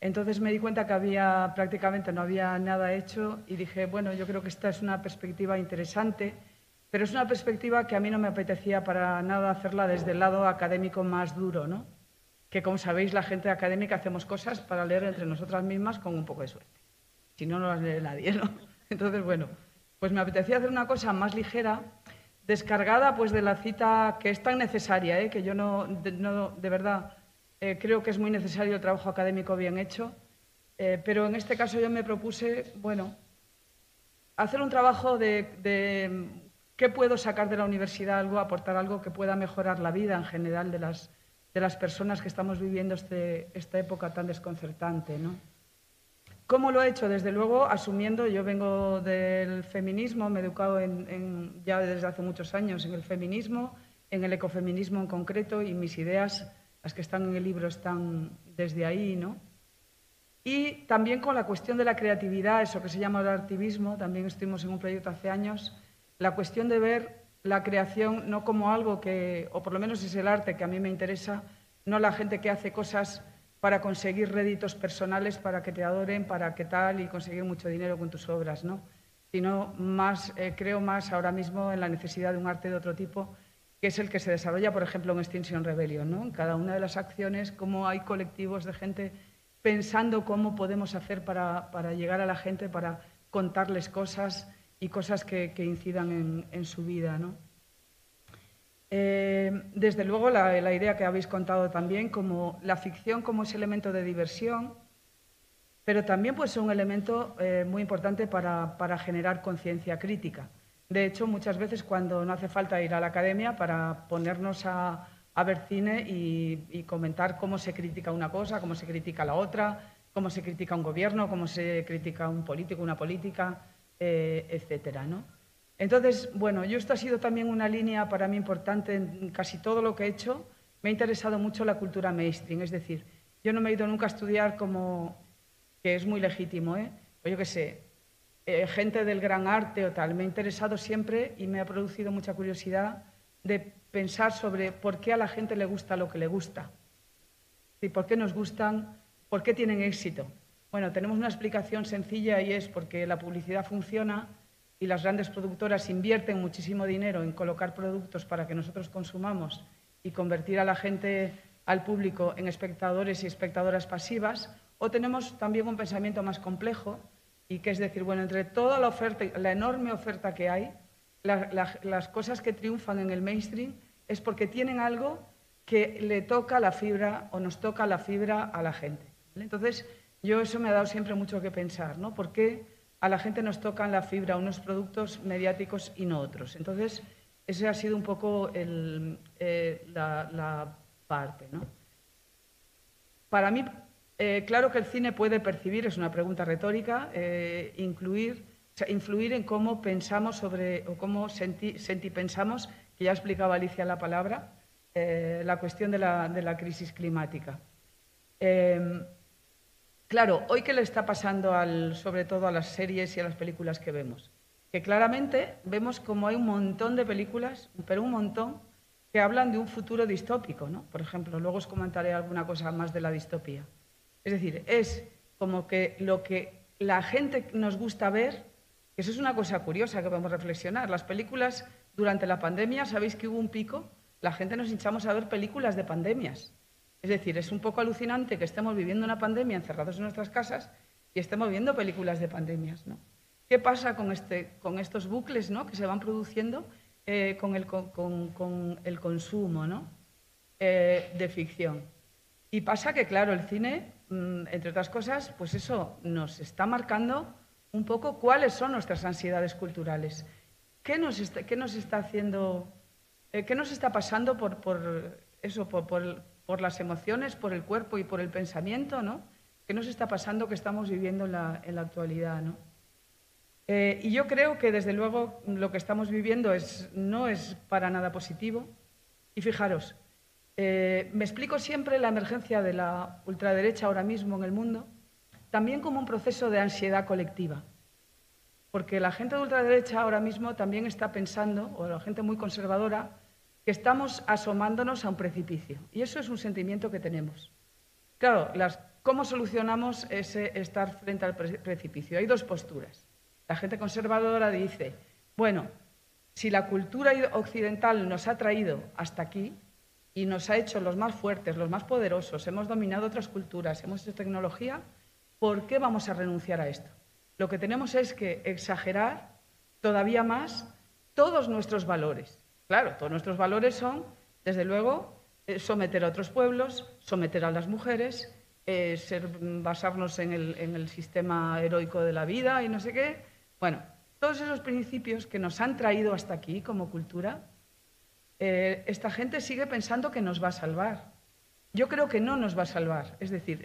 D: Entonces me di cuenta que había prácticamente no había nada hecho y dije, bueno, yo creo que esta es una perspectiva interesante, pero es una perspectiva que a mí no me apetecía para nada hacerla desde el lado académico más duro, ¿no? Que como sabéis, la gente académica hacemos cosas para leer entre nosotras mismas con un poco de suerte. Si no, no las lee nadie, ¿no? [laughs] Entonces, bueno, pues me apetecía hacer una cosa más ligera, descargada pues de la cita que es tan necesaria, ¿eh? que yo no, de, no, de verdad eh, creo que es muy necesario el trabajo académico bien hecho, eh, pero en este caso yo me propuse, bueno, hacer un trabajo de, de, qué puedo sacar de la universidad, algo, aportar algo que pueda mejorar la vida en general de las, de las personas que estamos viviendo este, esta época tan desconcertante, ¿no? ¿Cómo lo he hecho? Desde luego, asumiendo, yo vengo del feminismo, me he educado en, ya desde hace muchos años en el feminismo, en el ecofeminismo en concreto, y mis ideas las que están en el libro están desde ahí, ¿no? Y también con la cuestión de la creatividad, eso que se llama el activismo, también estuvimos en un proyecto hace años, la cuestión de ver la creación no como algo que, o por lo menos es el arte que a mí me interesa, no la gente que hace cosas para conseguir réditos personales, para que te adoren, para que tal, y conseguir mucho dinero con tus obras, ¿no? Sino más, eh, creo más ahora mismo en la necesidad de un arte de otro tipo que es el que se desarrolla, por ejemplo, en Extinction Rebellion. ¿no? En cada una de las acciones, cómo hay colectivos de gente pensando cómo podemos hacer para, llegar a la gente, para contarles cosas y cosas que, incidan en, su vida. ¿no? Eh, desde luego, la, idea que habéis contado también, como la ficción como ese elemento de diversión, pero también pues, es un elemento eh, muy importante para, para generar conciencia crítica. De hecho, muchas veces cuando no hace falta ir a la academia para ponernos a, ver cine y, y, comentar cómo se critica una cosa, cómo se critica la otra, cómo se critica un gobierno, cómo se critica un político, una política, eh, etcétera, ¿no? Entonces, bueno, yo esto ha sido también una línea para mí importante en casi todo lo que he hecho. Me ha interesado mucho la cultura mainstream, es decir, yo no me he ido nunca a estudiar como, que es muy legítimo, ¿eh? Pues yo qué sé, eh, gente del gran arte o tal. Me ha interesado siempre y me ha producido mucha curiosidad de pensar sobre por qué a la gente le gusta lo que le gusta. ¿Y por qué nos gustan? ¿Por qué tienen éxito? Bueno, tenemos una explicación sencilla y es porque la publicidad funciona y las grandes productoras invierten muchísimo dinero en colocar productos para que nosotros consumamos y convertir a la gente, al público, en espectadores y espectadoras pasivas. O tenemos también un pensamiento más complejo y que es decir, bueno, entre toda la oferta, la enorme oferta que hay, la, la, las cosas que triunfan en el mainstream es porque tienen algo que le toca la fibra o nos toca la fibra a la gente. Entonces, yo eso me ha dado siempre mucho que pensar, ¿no? ¿Por qué a la gente nos tocan la fibra unos productos mediáticos y no otros? Entonces, ese ha sido un poco eh, la, parte, ¿no? Para mí, eh, claro que el cine puede percibir, es una pregunta retórica, eh, incluir, influir en cómo pensamos sobre, o cómo senti, sentipensamos, que ya explicaba Alicia la palabra, la cuestión de la, de la crisis climática. Claro, hoy qué le está pasando al, sobre todo a las series y a las películas que vemos, que claramente vemos como hay un montón de películas, pero un montón, que hablan de un futuro distópico, ¿no? Por ejemplo, luego os comentaré alguna cosa más de la distopía. Es decir, es como que lo que la gente nos gusta ver, eso es una cosa curiosa que podemos reflexionar. Las películas durante la pandemia, sabéis que hubo un pico, la gente nos hinchamos a ver películas de pandemias. Es decir, es un poco alucinante que estemos viviendo una pandemia encerrados en nuestras casas y estemos viendo películas de pandemias, ¿no? ¿Qué pasa con, este, con estos bucles ¿no? que se van produciendo eh, con, el, con, el, consumo ¿no? Eh, de ficción? Y pasa que, claro, el cine, mm, entre otras cosas, pues eso nos está marcando un poco cuáles son nuestras ansiedades culturales. ¿Qué nos está, qué nos está haciendo, eh, qué nos está pasando por, por eso, por, por, las emociones, por el cuerpo y por el pensamiento, ¿no? ¿Qué nos está pasando que estamos viviendo en la, en la actualidad, ¿no? Eh, y yo creo que, desde luego, lo que estamos viviendo es, no es para nada positivo. Y fijaros, eh, me explico siempre la emergencia de la ultraderecha ahora mismo en el mundo, también como un proceso de ansiedad colectiva. Porque la gente de ultraderecha ahora mismo también está pensando, o la gente muy conservadora, que estamos asomándonos a un precipicio. Y eso es un sentimiento que tenemos. Claro, ¿cómo solucionamos ese estar frente al precipicio? Hay dos posturas. La gente conservadora dice, bueno, si la cultura occidental nos ha traído hasta aquí y nos ha hecho los más fuertes, los más poderosos, hemos dominado otras culturas, hemos hecho tecnología, ¿por qué vamos a renunciar a esto? Lo que tenemos es que exagerar todavía más todos nuestros valores. Claro, todos nuestros valores son, desde luego, eh, someter a otros pueblos, someter a las mujeres, eh, basarnos en el, en el sistema heroico de la vida y no sé qué, bueno, todos esos principios que nos han traído hasta aquí como cultura, eh, esta gente sigue pensando que nos va a salvar. Yo creo que no nos va a salvar. Es decir,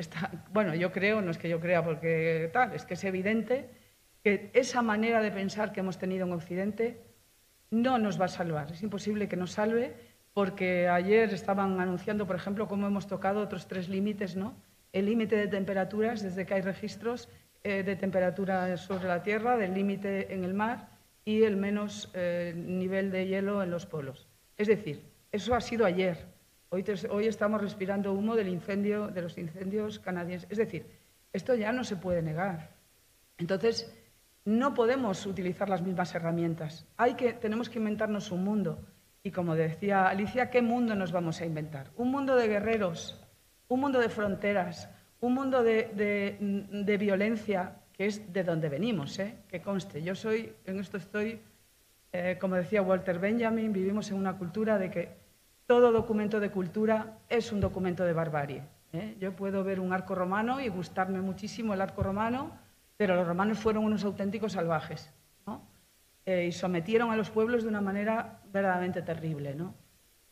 D: bueno, yo creo, no es que yo crea porque tal, es que es evidente que esa manera de pensar que hemos tenido en Occidente no nos va a salvar. Es imposible que nos salve porque ayer estaban anunciando, por ejemplo, cómo hemos tocado otros tres límites, ¿no? El límite de temperaturas desde que hay registros eh, de temperatura sobre la Tierra, del límite en el mar y el menos eh, nivel de hielo en los polos. Es decir, eso ha sido ayer. Hoy, hoy estamos respirando humo del incendio, de los incendios canadienses. Es decir, esto ya no se puede negar. Entonces, no podemos utilizar las mismas herramientas. Hay que, tenemos que inventarnos un mundo. Y como decía Alicia, ¿qué mundo nos vamos a inventar? Un mundo de guerreros, un mundo de fronteras, un mundo de, violencia que es de donde venimos, ¿eh? que conste. Yo soy, en esto estoy, eh, como decía Walter Benjamin, vivimos en una cultura de que todo documento de cultura es un documento de barbarie. ¿eh? Yo puedo ver un arco romano y gustarme muchísimo el arco romano, pero los romanos fueron unos auténticos salvajes y sometieron a los pueblos de una manera verdaderamente terrible. ¿no?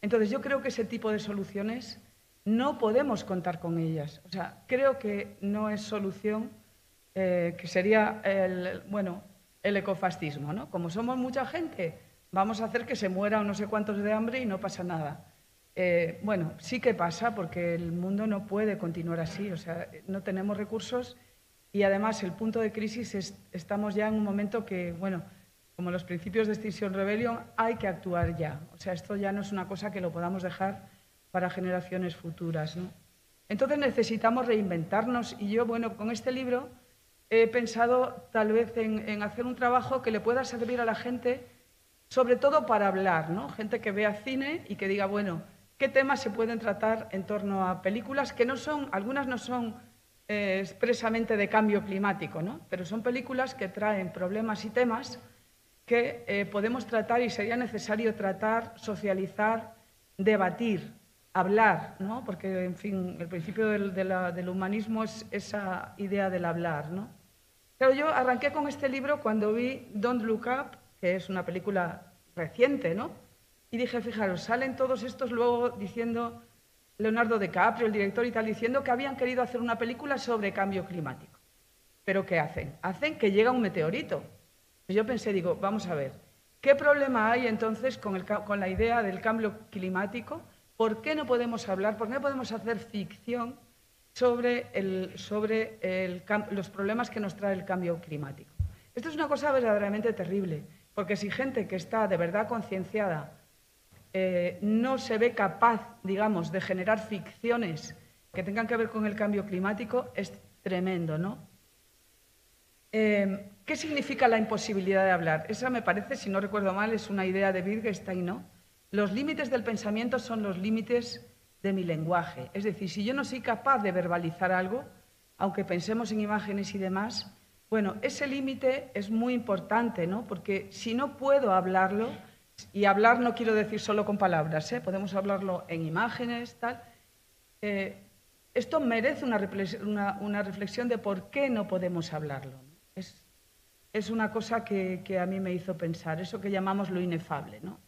D: Entonces yo creo que ese tipo de soluciones no podemos contar con ellas. O sea, creo que no es solución eh, que sería el, bueno, el ecofascismo, ¿no? Como somos mucha gente, vamos a hacer que se muera no sé cuántos de hambre y no pasa nada. Eh, bueno, sí que pasa porque el mundo no puede continuar así, o sea, no tenemos recursos y además el punto de crisis es, estamos ya en un momento que, bueno, como los principios de Extinction Rebellion, hay que actuar ya. O sea, esto ya no es una cosa que lo podamos dejar para generaciones futuras. Entonces necesitamos reinventarnos y yo, bueno, con este libro he pensado tal vez en, hacer un trabajo que le pueda servir a la gente, sobre todo para hablar, ¿no? Gente que vea cine y que diga, bueno, ¿qué temas se pueden tratar en torno a películas que no son, algunas no son eh, expresamente de cambio climático, ¿no? Pero son películas que traen problemas y temas que eh, podemos tratar y sería necesario tratar, socializar, debatir hablar, ¿no? porque, en fin, el principio del, humanismo es esa idea del hablar. ¿no? Pero yo arranqué con este libro cuando vi Don't Look Up, que es una película reciente, ¿no? y dije, fijaros, salen todos estos luego diciendo, Leonardo DiCaprio, el director y tal, diciendo que habían querido hacer una película sobre cambio climático. ¿Pero qué hacen? Hacen que llega un meteorito. Yo pensé, digo, vamos a ver, ¿qué problema hay entonces con, con la idea del cambio climático? ¿Por qué no podemos hablar, por qué no podemos hacer ficción sobre, los problemas que nos trae el cambio climático? Esto es una cosa verdaderamente terrible, porque si gente que está de verdad concienciada eh, no se ve capaz, digamos, de generar ficciones que tengan que ver con el cambio climático, es tremendo, ¿no? Eh, ¿Qué significa la imposibilidad de hablar? Esa me parece, si no recuerdo mal, es una idea de Wittgenstein, ¿no? Los límites del pensamiento son los límites de mi lenguaje. Es decir, si yo no soy capaz de verbalizar algo, aunque pensemos en imágenes y demás, bueno, ese límite es muy importante, ¿no? Porque si no puedo hablarlo, y hablar no quiero decir solo con palabras, ¿eh? podemos hablarlo en imágenes, tal. Eh, esto merece una reflexión, de por qué no podemos hablarlo. Es, una cosa que, que, a mí me hizo pensar, eso que llamamos lo inefable, ¿no?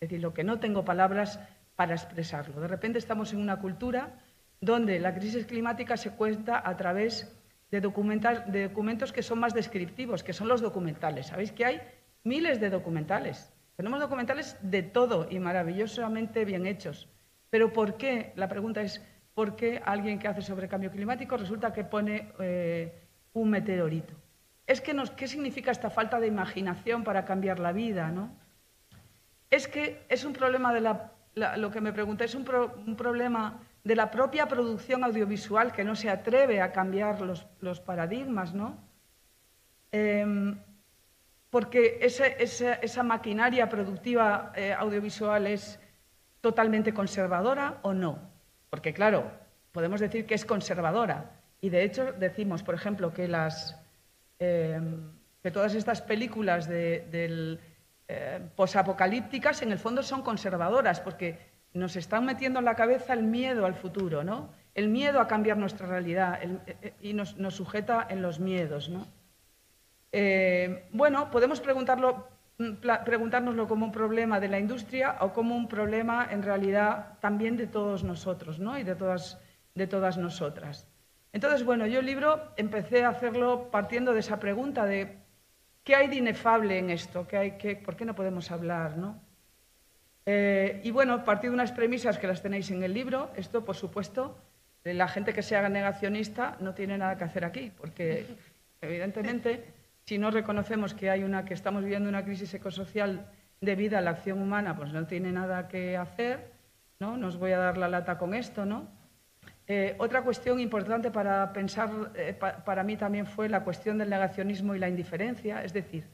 D: Es decir, lo que no tengo palabras para expresarlo. De repente estamos en una cultura donde la crisis climática se cuenta a través de, de documentos que son más descriptivos, que son los documentales. Sabéis que hay miles de documentales tenemos documentales de todo y maravillosamente bien hechos. Pero ¿por qué? La pregunta es, ¿por qué alguien que hace sobre cambio climático resulta que pone eh, un meteorito? Es que ¿Qué significa esta falta de imaginación para cambiar la vida? ¿no? Es que es un problema de la, lo que me pregunté, es un, problema de la propia producción audiovisual que no se atreve a cambiar los, los paradigmas, ¿no? Em, porque esa, maquinaria productiva eh, audiovisual es totalmente conservadora o no. Porque, claro, podemos decir que es conservadora. Y de hecho decimos, por ejemplo, que, las, eh, que todas estas películas de, eh, posapocalípticas en el fondo son conservadoras, porque nos están metiendo en la cabeza el miedo al futuro, ¿no? El miedo a cambiar nuestra realidad y nos, nos, sujeta en los miedos, ¿no? Eh, bueno, podemos preguntarlo, mm, preguntárnoslo como un problema de la industria o como un problema en realidad también de todos nosotros ¿no? y de todas, de todas nosotras. Entonces, bueno, yo el libro empecé a hacerlo partiendo de esa pregunta de ¿qué hay de inefable en esto? ¿Qué hay, qué, ¿Por qué no podemos hablar? ¿no? Eh, y bueno, partí de unas premisas que las tenéis en el libro. Esto, por supuesto, la gente que se haga negacionista no tiene nada que hacer aquí, porque [laughs] evidentemente si no reconocemos que hay una que estamos viviendo una crisis ecosocial debido a la acción humana, pues no tiene nada que hacer, ¿no? Nos voy a dar la lata con esto, ¿no? Eh, otra cuestión importante para pensar, eh, para mí también fue la cuestión del negacionismo y la indiferencia, es decir,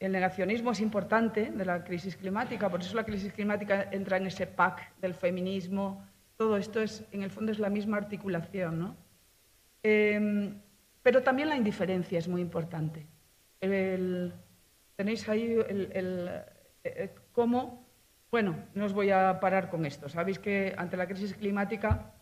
D: el negacionismo es importante de la crisis climática, por eso la crisis climática entra en ese pack del feminismo, todo esto es, en el fondo es la misma articulación, ¿no? Eh, pero también la indiferencia es muy importante tenéis ahí el, eh, eh, cómo, bueno, no os voy a parar con esto. Sabéis que ante la crisis climática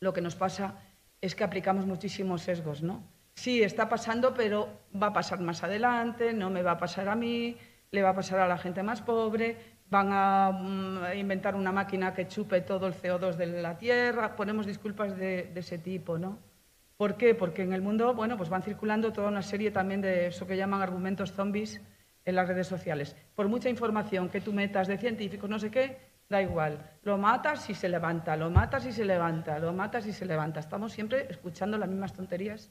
D: lo que nos pasa es que aplicamos muchísimos sesgos, ¿no? Sí, está pasando, pero va a pasar más adelante, no me va a pasar a mí, le va a pasar a la gente más pobre, van a, mm, inventar una máquina que chupe todo el CO2 de la Tierra, ponemos disculpas de ese tipo, ¿no? ¿Por qué? Porque en el mundo bueno, pues van circulando toda una serie también de eso que llaman argumentos zombies en las redes sociales. Por mucha información que tú metas de científicos, no sé qué, da igual. Lo matas y se levanta, lo matas y se levanta, lo matas y se levanta. Estamos siempre escuchando las mismas tonterías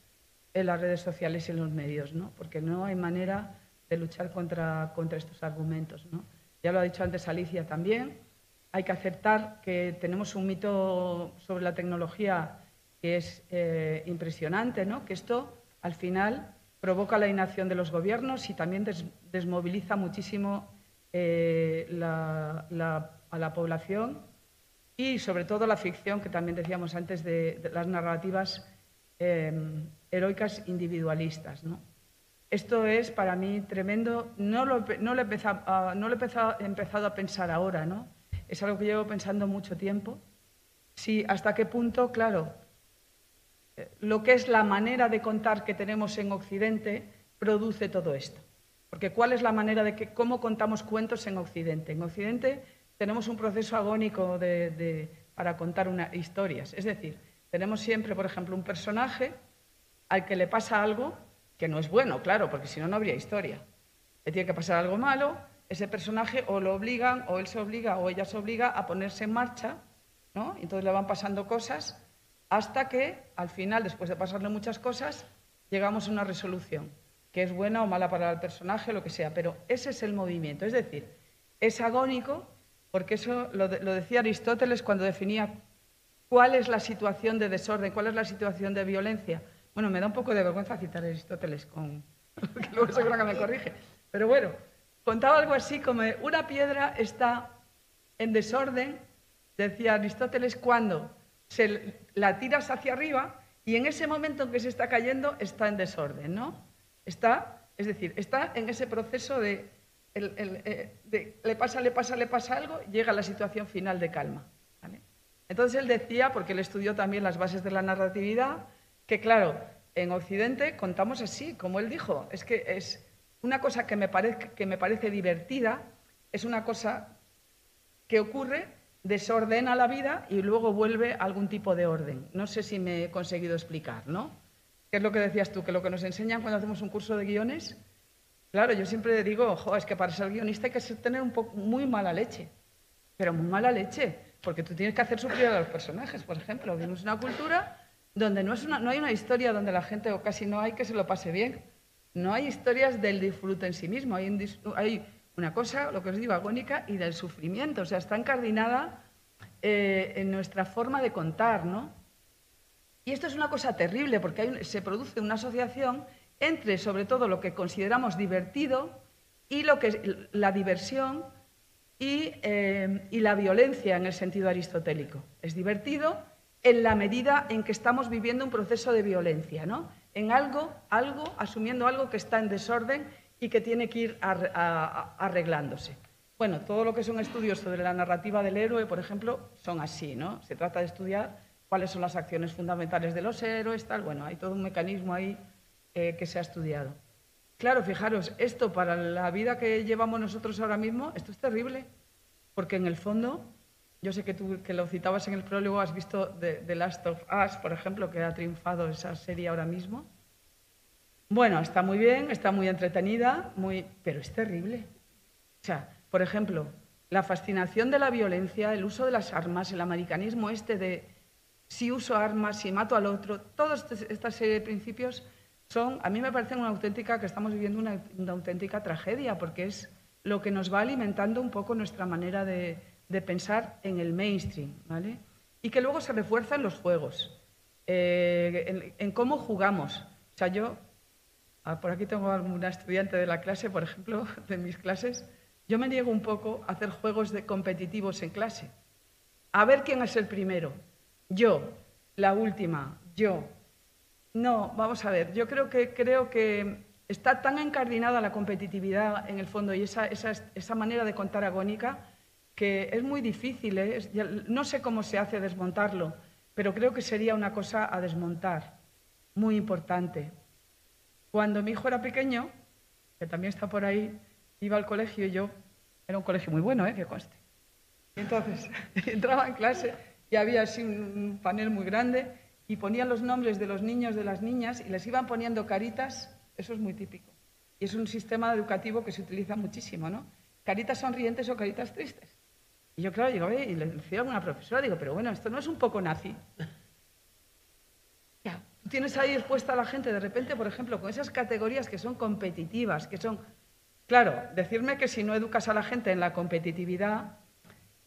D: en las redes sociales y en los medios, ¿no? porque no hay manera de luchar contra, estos argumentos. Ya lo ha dicho antes Alicia también, hay que aceptar que tenemos un mito sobre la tecnología que es eh, impresionante, ¿no? que esto al final provoca la inacción de los gobiernos y también desmoviliza muchísimo eh, a la población y sobre todo la ficción que también decíamos antes de, las narrativas em, heroicas individualistas. ¿no? Esto es para mí tremendo, no lo, no he, empezado, no lo he empezado a pensar ahora, ¿no? es algo que llevo pensando mucho tiempo. Sí, hasta qué punto, claro, lo que es la manera de contar que tenemos en Occidente produce todo esto. Porque ¿cuál es la manera de que, cómo contamos cuentos en Occidente? En Occidente tenemos un proceso agónico para contar historias. Es decir, tenemos siempre, por ejemplo, un personaje al que le pasa algo que no es bueno, claro, porque si no, no habría historia. Le tiene que pasar algo malo, ese personaje o lo obligan, o él se obliga, o ella se obliga a ponerse en marcha, ¿no? entonces le van pasando cosas hasta que, al final, después de pasarle muchas cosas, llegamos a una resolución, que es buena o mala para el personaje, lo que sea, pero ese es el movimiento. Es decir, es agónico porque eso lo, de- lo decía Aristóteles cuando definía cuál es la situación de desorden, cuál es la situación de violencia. Bueno, me da un poco de vergüenza citar a Aristóteles, con, [laughs] que luego seguro que me corrige. Pero bueno, contaba algo así como una piedra está en desorden, decía Aristóteles, cuando se la tiras hacia arriba y en ese momento en que se está cayendo está en desorden, ¿no? Está, es decir, está en ese proceso de, eh, le pasa, le pasa, le pasa algo, llega a la situación final de calma. Entonces él decía, porque él estudió también las bases de la narratividad, que claro, en Occidente contamos así, como él dijo, es que es una cosa que me parece, que me parece divertida, es una cosa que ocurre, desordena la vida y luego vuelve a algún tipo de orden. No sé si me he conseguido explicar, ¿no? ¿Qué es lo que decías tú? Que lo que nos enseñan cuando hacemos un curso de guiones, claro, yo siempre digo, es que para ser guionista hay que tener un poco muy mala leche, pero muy mala leche, porque tú tienes que hacer sufrir a los personajes, por ejemplo. Vivimos una cultura donde no, es una, no hay una historia donde la gente, o casi no hay, que se lo pase bien. No hay historias del disfrute en sí mismo, hay, un hay una cosa, lo que os digo, agónica, y del sufrimiento. O sea, está encardinada eh, en nuestra forma de contar, ¿no? Y esto es una cosa terrible porque se produce una asociación entre, sobre todo, lo que consideramos divertido y lo que la diversión y, eh, y la violencia en el sentido aristotélico. Es divertido en la medida en que estamos viviendo un proceso de violencia, ¿no? En algo, algo, asumiendo algo que está en desorden y que tiene que ir arreglándose. Bueno, todo lo que son estudios sobre la narrativa del héroe, por ejemplo, son así, ¿no? Se trata de estudiar cuáles son las acciones fundamentales de los héroes, tal. Bueno, hay todo un mecanismo ahí eh, que se ha estudiado. Claro, fijaros, esto para la vida que llevamos nosotros ahora mismo, esto es terrible, porque en el fondo, yo sé que tú que lo citabas en el prólogo, has visto The, The Last of Us, por ejemplo, que ha triunfado esa serie ahora mismo. Bueno, está muy bien, está muy entretenida, muy, pero es terrible. O sea, por ejemplo, la fascinación de la violencia, el uso de las armas, el americanismo este de si uso armas, si mato al otro, todas esta serie de principios son, a mí me parecen una auténtica, que estamos viviendo una, auténtica tragedia, porque es lo que nos va alimentando un poco nuestra manera de, de pensar en el mainstream, ¿vale? Y que luego se refuerza en los juegos, eh, en, en cómo jugamos. O sea, yo Ah, Por aquí tengo alguna estudiante de la clase, por ejemplo, [laughs] de mis clases. Yo me niego un poco a hacer juegos competitivos en clase. A ver quién es el primero. Yo, la última, yo. No, vamos a ver. Yo creo que, creo que está tan encardinada la competitividad en el fondo y esa, esa, esa manera de contar agónica que es muy difícil. ¿eh? No sé cómo se hace desmontarlo, pero creo que sería una cosa a desmontar, muy importante. Cuando mi hijo era pequeño, que también está por ahí, iba al colegio y yo, era un colegio muy bueno, ¿eh? que conste. Y entonces [laughs] entraba en clase y había así un panel muy grande y ponían los nombres de los niños, de las niñas y les iban poniendo caritas, eso es muy típico. Y es un sistema educativo que se utiliza muchísimo, ¿no? Caritas sonrientes o caritas tristes. Y yo, claro, digo, y le decía a una profesora, digo, pero bueno, esto no es un poco nazi. Tienes ahí expuesta a la gente de repente, por ejemplo, con esas categorías que son competitivas, que son... Claro, decirme que si no educas a la gente en la competitividad,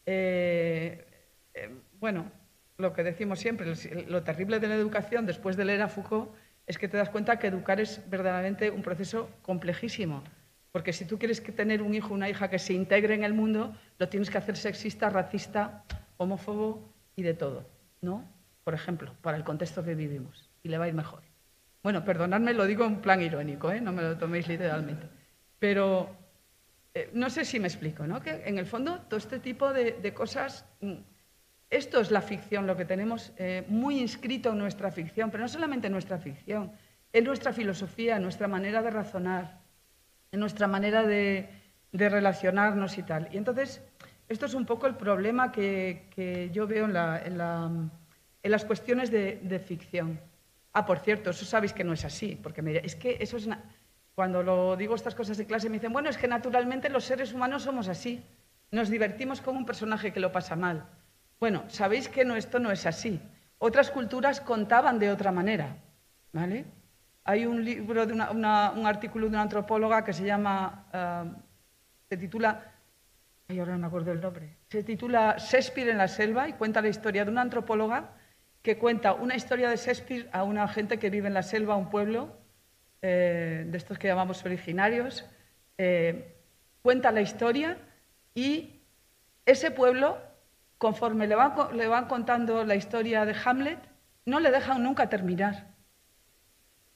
D: eh, eh, bueno, lo que decimos siempre, lo terrible de la educación después de leer a Foucault es que te das cuenta que educar es verdaderamente un proceso complejísimo. Porque si tú quieres tener un hijo o una hija que se integre en el mundo, lo tienes que hacer sexista, racista, homófobo y de todo, ¿no? Por ejemplo, para el contexto que vivimos. Y le va a ir mejor. Bueno, perdonadme, lo digo en plan irónico, ¿eh? no me lo toméis literalmente. Pero eh, no sé si me explico, ¿no? Que en el fondo todo este tipo de, cosas, mm, esto es la ficción, lo que tenemos eh, muy inscrito en nuestra ficción, pero no solamente en nuestra ficción, en nuestra filosofía, en nuestra manera de razonar, en nuestra manera de, relacionarnos y tal. Y entonces, esto es un poco el problema que, yo veo en, la- en la- en las cuestiones de ficción. Ah, por cierto, eso sabéis que no es así, porque mire, es que eso es... na- Cuando lo digo estas cosas en clase me dicen, bueno, es que naturalmente los seres humanos somos así. Nos divertimos con un personaje que lo pasa mal. Bueno, sabéis que no, esto no es así. Otras culturas contaban de otra manera, ¿vale? Hay un libro, de una- una- un artículo de una antropóloga que se llama, ah, se titula ay, ahora no me acuerdo el nombre, se titula Shakespeare en la selva y cuenta la historia de una antropóloga que cuenta una historia de Shakespeare a una gente que vive en la selva, un pueblo, eh, de estos que llamamos originarios, eh, cuenta la historia y ese pueblo, conforme le van, le van contando la historia de Hamlet, no le dejan nunca terminar.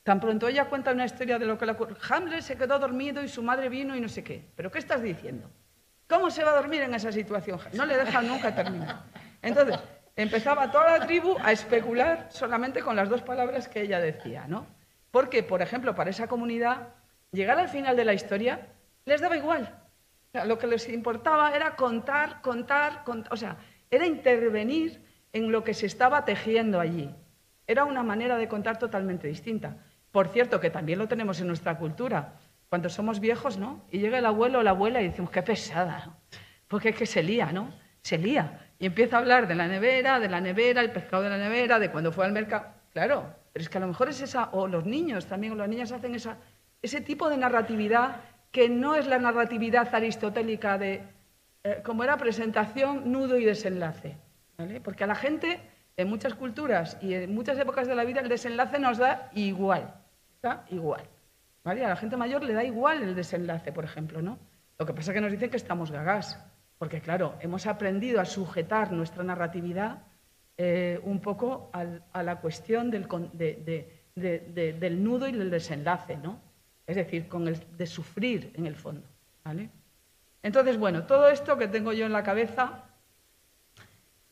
D: Tan pronto ella cuenta una historia de lo que le ocurrió. Hamlet se quedó dormido y su madre vino y no sé qué. ¿Pero qué estás diciendo? ¿Cómo se va a dormir en esa situación? No le dejan nunca terminar. Entonces, empezaba toda la tribu a especular solamente con las dos palabras que ella decía, ¿no? Porque, por ejemplo, para esa comunidad, llegar al final de la historia les daba igual. Lo que les importaba era contar, contar, contar, o sea, era intervenir en lo que se estaba tejiendo allí. Era una manera de contar totalmente distinta. Por cierto, que también lo tenemos en nuestra cultura. Cuando somos viejos, ¿no? Y llega el abuelo o la abuela y decimos, qué pesada. Porque es que se lía, ¿no? Se lía. Y empieza a hablar de la nevera, de la nevera, el pescado de la nevera, de cuando fue al mercado. Claro, pero es que a lo mejor es esa, o los niños también, o las niñas hacen esa, ese tipo de narratividad que no es la narratividad aristotélica de, eh, como era presentación, nudo y desenlace. ¿vale? Porque a la gente, en muchas culturas y en muchas épocas de la vida, el desenlace nos da igual. Da igual. ¿vale? A la gente mayor le da igual el desenlace, por ejemplo. ¿no? Lo que pasa es que nos dicen que estamos gagás. Porque, claro, hemos aprendido a sujetar nuestra narratividad eh, un poco al, a la cuestión del, de, de, de, del nudo y del desenlace, ¿no? Es decir, con el de sufrir en el fondo. ¿vale? Entonces, bueno, todo esto que tengo yo en la cabeza,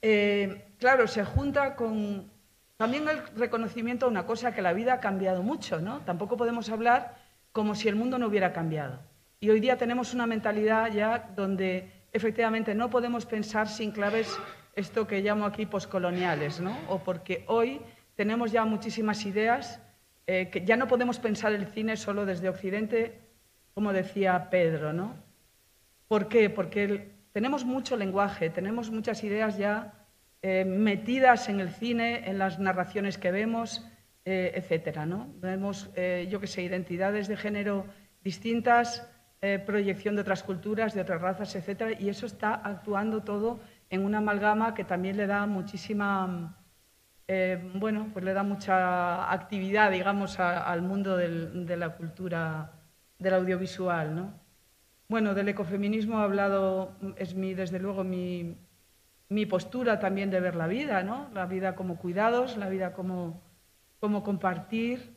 D: eh, claro, se junta con también el reconocimiento de una cosa que la vida ha cambiado mucho, ¿no? Tampoco podemos hablar como si el mundo no hubiera cambiado. Y hoy día tenemos una mentalidad ya donde efectivamente no podemos pensar sin claves esto que llamo aquí poscoloniales, ¿no? O porque hoy tenemos ya muchísimas ideas eh, que ya no podemos pensar el cine solo desde Occidente, como decía Pedro, ¿no? ¿Por qué? Porque tenemos mucho lenguaje, tenemos muchas ideas ya eh, metidas en el cine, en las narraciones que vemos, eh, etcétera, ¿no? Vemos, eh, yo qué sé, identidades de género distintas, eh, proyección de otras culturas, de otras razas, etcétera, y eso está actuando todo en una amalgama que también le da muchísima eh, bueno, pues le da mucha actividad, digamos, al mundo de la cultura, del audiovisual, ¿no? Bueno, del ecofeminismo ha hablado, es mi, desde luego mi, mi, postura también de ver la vida, ¿no? La vida como cuidados, la vida como, como compartir.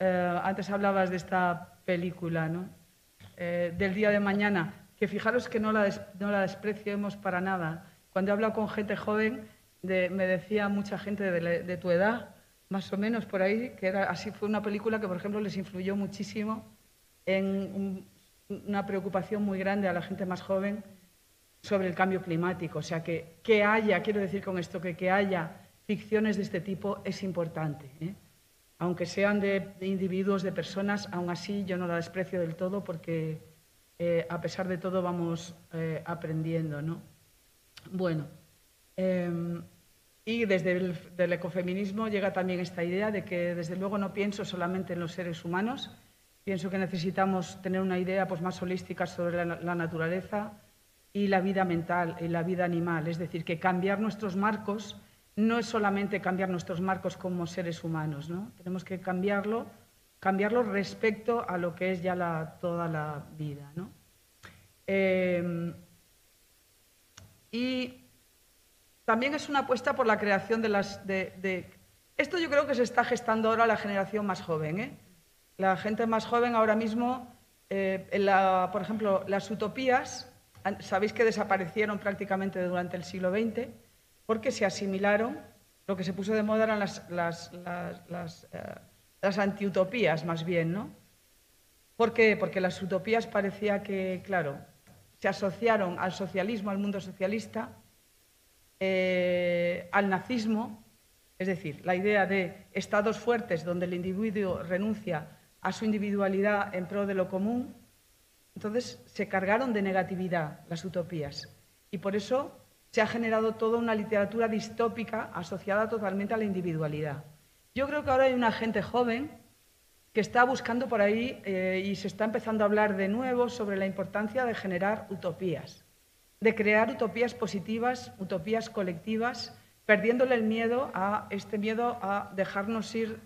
D: Eh, antes hablabas de esta película, ¿no? Eh, del día de mañana, que fijaros que no la, no la despreciemos para nada. Cuando he hablado con gente joven, me decía mucha gente de, tu edad, más o menos por ahí, que era, así fue una película que, por ejemplo, les influyó muchísimo en un, una preocupación muy grande a la gente más joven sobre el cambio climático. O sea, que, que haya, quiero decir con esto, que, que haya ficciones de este tipo es importante. ¿eh? Aunque sean de, individuos, de personas, aún así yo no la desprecio del todo porque eh, a pesar de todo vamos eh, aprendiendo. ¿no? Bueno. Eh, y desde el ecofeminismo llega también esta idea de que, desde luego, no pienso solamente en los seres humanos, pienso que necesitamos tener una idea pues, más holística sobre la naturaleza y la vida mental y la vida animal. Es decir, que cambiar nuestros marcos no es solamente cambiar nuestros marcos como seres humanos, ¿no? Tenemos que cambiarlo, cambiarlo respecto a lo que es ya toda la vida, ¿no? Eh, y también es una apuesta por la creación de las... De. Esto yo creo que se está gestando ahora la generación más joven. ¿eh? La gente más joven ahora mismo, eh, por ejemplo, las utopías, sabéis que desaparecieron prácticamente durante el siglo XX porque se asimilaron, lo que se puso de moda eran las, eh, las antiutopías más bien, ¿no? ¿Por qué? Porque las utopías parecía que, claro, se asociaron al socialismo, al mundo socialista, eh, al nazismo, es decir, la idea de estados fuertes donde el individuo renuncia a su individualidad en pro de lo común, entonces se cargaron de negatividad las utopías. Y por eso se ha generado toda una literatura distópica asociada totalmente a la individualidad. Yo creo que ahora hay una gente joven que está buscando por ahí eh, y se está empezando a hablar de nuevo sobre la importancia de generar utopías, de crear utopías positivas, utopías colectivas, perdiéndole el miedo a este miedo a dejarnos ir,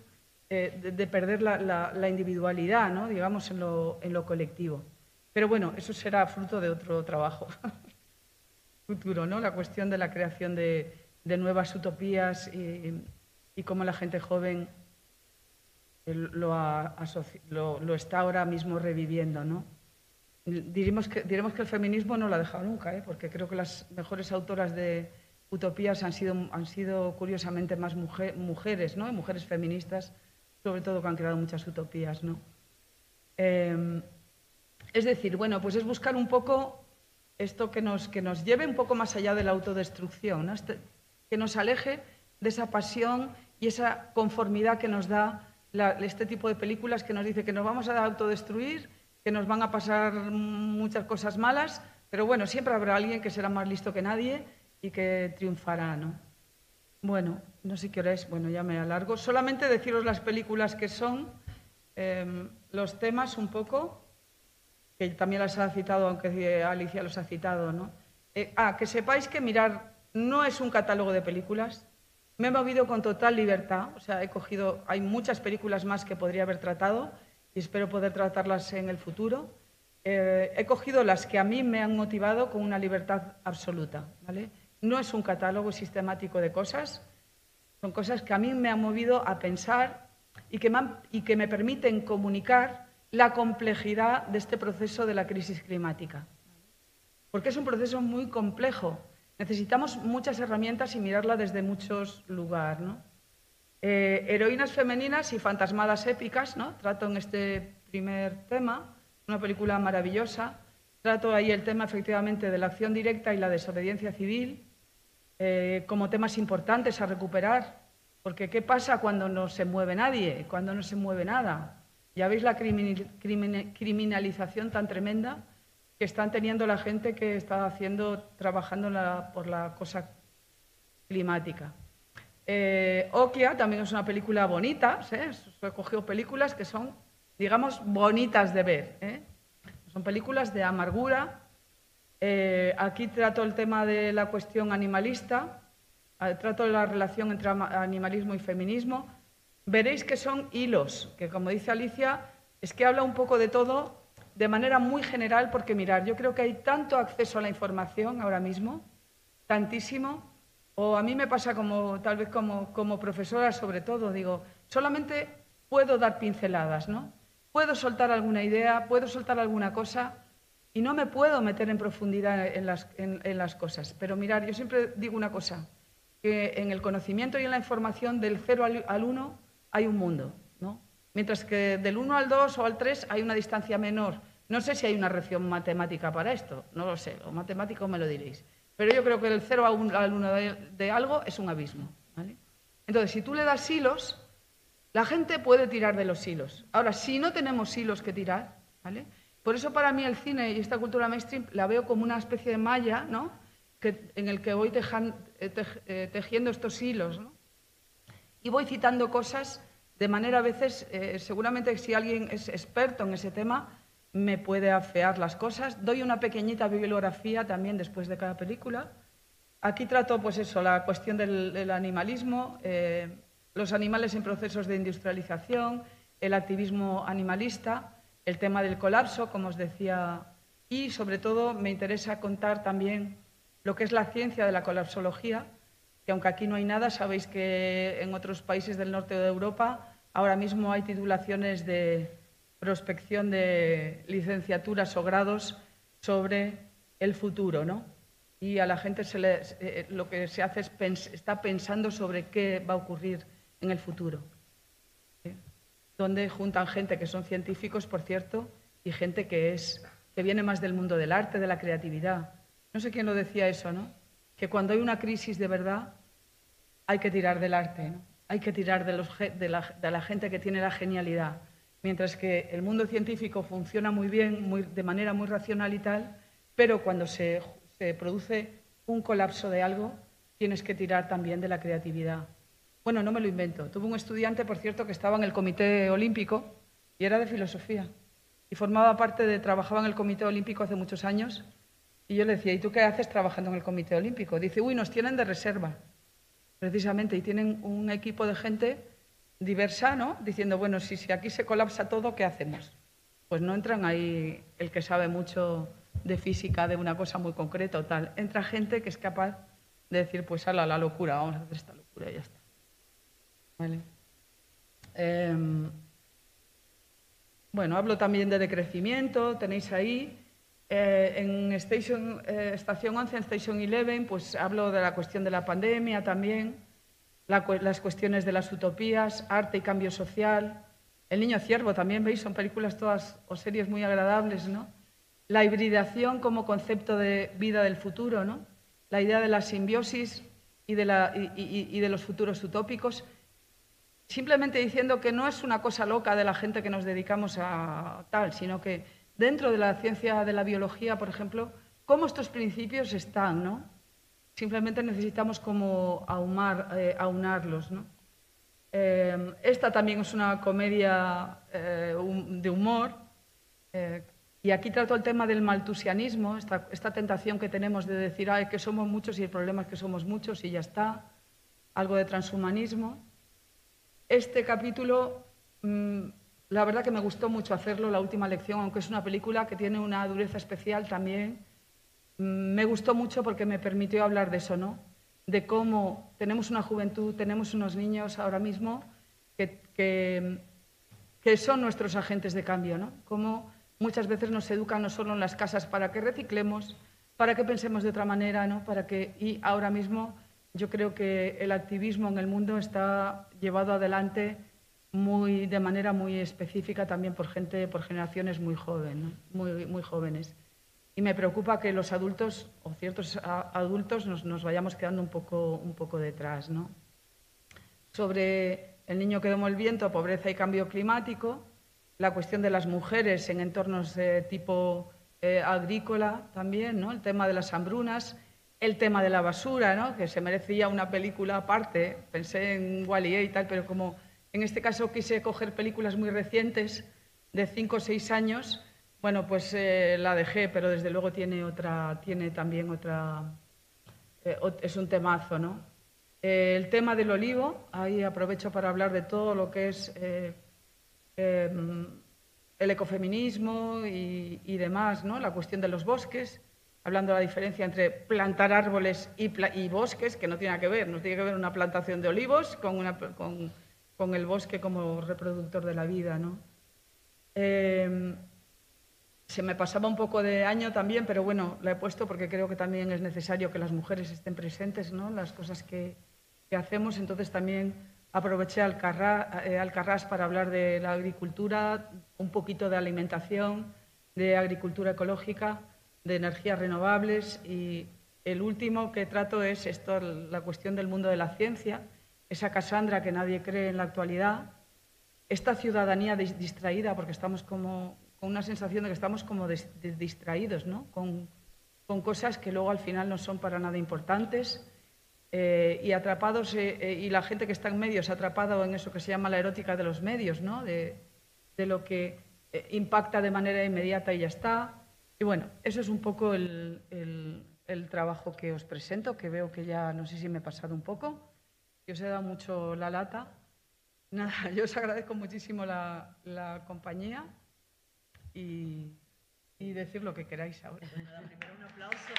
D: eh, de, perder la, individualidad, ¿no? digamos, en lo, en lo, colectivo. Pero bueno, eso será fruto de otro trabajo [laughs] futuro, ¿no? La cuestión de la creación de, nuevas utopías y, cómo la gente joven lo, lo, está ahora mismo reviviendo. ¿no? Diremos, que, diremos que el feminismo no lo ha dejado nunca, ¿eh? porque creo que las mejores autoras de utopías han sido, han sido curiosamente más mujeres, ¿no? mujeres feministas, sobre todo que han creado muchas utopías. ¿no? Em, es decir, bueno, pues es buscar un poco esto que nos, que nos lleve un poco más allá de la autodestrucción, este, que nos aleje de esa pasión y esa conformidad que nos da este tipo de películas que nos dice que nos vamos a autodestruir, que nos van a pasar muchas cosas malas, pero bueno, siempre habrá alguien que será más listo que nadie y que triunfará, ¿no? Bueno, no sé qué hora es, bueno, ya me alargo. Solamente deciros las películas que son, em, los temas un poco, que también las ha citado, aunque Alicia los ha citado, ¿no? Eh, ah, que sepáis que mirar no es un catálogo de películas, me he movido con total libertad, o sea, he cogido, hay muchas películas más que podría haber tratado y espero poder tratarlas en el futuro. Eh, he cogido las que a mí me han motivado con una libertad absoluta, ¿vale? No es un catálogo sistemático de cosas, son cosas que a mí me han movido a pensar y que me permiten comunicar la complejidad de este proceso de la crisis climática. Porque es un proceso muy complejo, Necesitamos muchas herramientas y mirarla desde muchos lugares. ¿no? Eh, heroínas femeninas y fantasmadas épicas, ¿no? trato en este primer tema, una película maravillosa. Trato ahí el tema efectivamente de la acción directa y la desobediencia civil eh, como temas importantes a recuperar, porque ¿qué pasa cuando no se mueve nadie, cuando no se mueve nada? Ya veis la criminalización tan tremenda que están teniendo la gente que está haciendo, trabajando por la cosa climática. Eh, Okia también es una película bonita, ¿eh? he cogido películas que son, digamos, bonitas de ver. ¿eh? Son películas de amargura. Eh, aquí trato el tema de la cuestión animalista, trato la relación entre animalismo y feminismo. Veréis que son hilos, que como dice Alicia, es que habla un poco de todo de manera muy general, porque mirar, yo creo que hay tanto acceso a la información ahora mismo, tantísimo, o a mí me pasa como, tal vez como, como profesora sobre todo, digo, solamente puedo dar pinceladas, ¿no? Puedo soltar alguna idea, puedo soltar alguna cosa y no me puedo meter en profundidad en las, en las cosas. Pero mirar, yo siempre digo una cosa, que en el conocimiento y en la información del cero al uno hay un mundo, ¿no? mientras que del 1 al 2 o al 3 hay una distancia menor. No sé si hay una reacción matemática para esto, no lo sé, o matemático me lo diréis. Pero yo creo que del 0 al 1 de, algo es un abismo. Entonces, si tú le das hilos, la gente puede tirar de los hilos. Ahora, si no tenemos hilos que tirar, ¿vale? Por eso para mí el cine y esta cultura mainstream la veo como una especie de malla, ¿no? Que, en el que voy eh, eh, tejiendo estos hilos, ¿no? Y voy citando cosas de manera a veces, eh, seguramente si alguien es experto en ese tema, me puede afear las cosas. Doy una pequeñita bibliografía también después de cada película. Aquí trato, pues eso, la cuestión del, animalismo, eh, los animales en procesos de industrialización, el activismo animalista, el tema del colapso, como os decía, y sobre todo me interesa contar también lo que es la ciencia de la colapsología, que aunque aquí no hay nada, sabéis que en otros países del norte de Europa Ahora mismo hay titulaciones de prospección de licenciaturas o grados sobre el futuro, ¿no? Y a la gente se le, eh, lo que se hace es está pensando sobre qué va a ocurrir en el futuro. Donde juntan gente que son científicos, por cierto, y gente que es que viene más del mundo del arte, de la creatividad. No sé quién lo decía eso, ¿no? Que cuando hay una crisis de verdad hay que tirar del arte, hay que tirar de, la, gente que tiene la genialidad. Mientras que el mundo científico funciona muy bien, de manera muy racional y tal, pero cuando se, produce un colapso de algo, tienes que tirar también de la creatividad. Bueno, no me lo invento. Tuve un estudiante, por cierto, que estaba en el Comité Olímpico y era de filosofía. Y formaba parte de, trabajaba en el Comité Olímpico hace muchos años. Y yo le decía, ¿y tú qué haces trabajando en el Comité Olímpico? Dice, uy, nos tienen de reserva, precisamente, y tienen un equipo de gente diversa, ¿no? Diciendo, bueno, si, si aquí se colapsa todo, ¿qué hacemos? Pues no entran ahí el que sabe mucho de física, de una cosa muy concreta o tal. Entra gente que es capaz de decir, pues a la locura, vamos a hacer esta locura y ya está. ¿Vale? Em, bueno, hablo también de decrecimiento, tenéis ahí. Eh, en Station, eh, Estación 11, en Station 11, pues hablo de la cuestión de la pandemia también, las cuestiones de las utopías, arte y cambio social. El niño ciervo también, veis, son películas todas o series muy agradables, ¿no? La hibridación como concepto de vida del futuro, ¿no? La idea de la simbiosis y de, la, y de los futuros utópicos simplemente diciendo que no es una cosa loca de la gente que nos dedicamos a tal, sino que dentro de la ciencia de la biología, por ejemplo, cómo estos principios están, ¿no? Simplemente necesitamos como eh, aunarlos, ¿no? Eh, esta también es una comedia eh, de humor y aquí trato el tema del maltusianismo, esta, esta tentación que tenemos de decir Ay, que somos muchos y el problema es que somos muchos y ya está, algo de transhumanismo. Este capítulo, mm, la verdad que me gustó mucho hacerlo, la última lección, aunque es una película que tiene una dureza especial también. Mm, me gustó mucho porque me permitió hablar de eso, ¿no? De cómo tenemos una juventud, tenemos unos niños ahora mismo que, que, son nuestros agentes de cambio, ¿no? Cómo muchas veces nos educan no solo en las casas para que reciclemos, para que pensemos de otra manera, ¿no? Para que, y ahora mismo yo creo que el activismo en el mundo está llevado adelante muy, de manera muy específica también por gente, por generaciones muy, joven, muy, muy jóvenes. Y me preocupa que los adultos o ciertos adultos nos, nos, vayamos quedando un poco, un poco detrás. ¿no? Sobre el niño que domó el viento, pobreza y cambio climático, la cuestión de las mujeres en entornos de tipo eh, agrícola también, ¿no? el tema de las hambrunas el tema de la basura, ¿no? que se merecía una película aparte. Pensé en Wally y tal, pero como en este caso quise coger películas muy recientes, de cinco o seis años, bueno, pues eh, la dejé, pero desde luego tiene, otra, tiene también otra... Eh, es un temazo, ¿no? Eh, el tema del olivo, ahí aprovecho para hablar de todo lo que es em, el ecofeminismo y, y demás, ¿no? La cuestión de los bosques hablando de la diferencia entre plantar árboles y, bosques, que no tiene que ver, no tiene que ver una plantación de olivos con, con, el bosque como reproductor de la vida. ¿no? Em, se me pasaba un poco de año también, pero bueno, la he puesto porque creo que también es necesario que las mujeres estén presentes, ¿no? las cosas que, que hacemos. Entonces también aproveché eh, Alcarrás para hablar de la agricultura, un poquito de alimentación, de agricultura ecológica de energías renovables y el último que trato es esto, la cuestión del mundo de la ciencia, esa Casandra que nadie cree en la actualidad, esta ciudadanía distraída, porque estamos como con una sensación de que estamos como distraídos, ¿no? Con, cosas que luego al final no son para nada importantes eh, y atrapados, eh, eh, y la gente que está en medios atrapado en eso que se llama la erótica de los medios, ¿no? De lo que impacta de manera inmediata y ya está, y bueno, eso es un poco el, trabajo que os presento, que veo que ya no sé si me he pasado un poco, que os he dado mucho la lata. Nada, [laughs] yo os agradezco muchísimo la, compañía y, decir lo que queráis ahora. Pues primero un aplauso.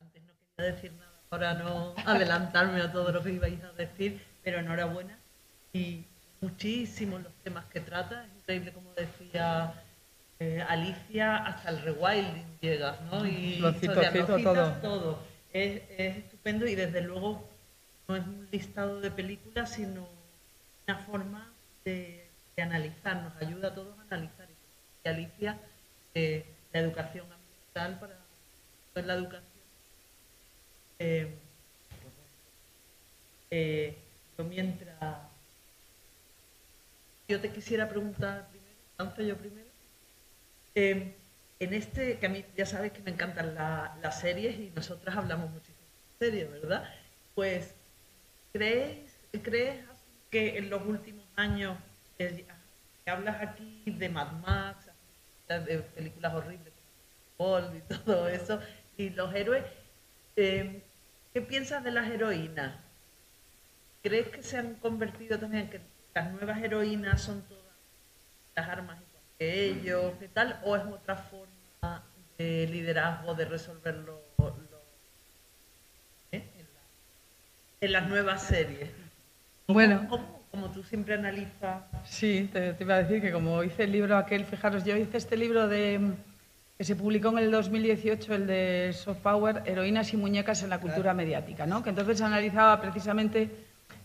A: Antes no quería decir nada para no adelantarme a todo lo que ibais a decir, pero enhorabuena. Y muchísimos los temas que trata, es increíble como decía eh, Alicia, hasta el rewilding llegas, ¿no? Y
D: lo cito, cito todo.
A: todo. Es, estupendo y desde luego no es un listado de películas, sino una forma de, analizar, nos ayuda a todos a analizar. Y Alicia, eh, la educación ambiental para la educación eh, eh, yo mientras... Yo te quisiera preguntar primero yo primero. Eh, en este, que a mí ya sabes que me encantan la- las series y nosotras hablamos muchísimo de series, ¿verdad? Pues, ¿crees, ¿crees que en los últimos años, que hablas aquí de Mad Max, de películas horribles como Paul y todo eso, y los héroes, eh, ¿qué piensas de las heroínas? ¿Crees que se han convertido también, que las nuevas heroínas son todas las armas igual que ellos, qué tal? ¿O es otra forma de liderazgo, de resolverlo lo- ¿eh? en, la- en las nuevas series?
D: Bueno.
A: ¿Cómo, como tú siempre analizas?
D: Sí, te, te iba a decir que como hice el libro aquel, fijaros, yo hice este libro de que se publicó en el 2018, el de Soft Power, Heroínas y Muñecas en la Cultura Mediática, ¿no? que entonces analizaba precisamente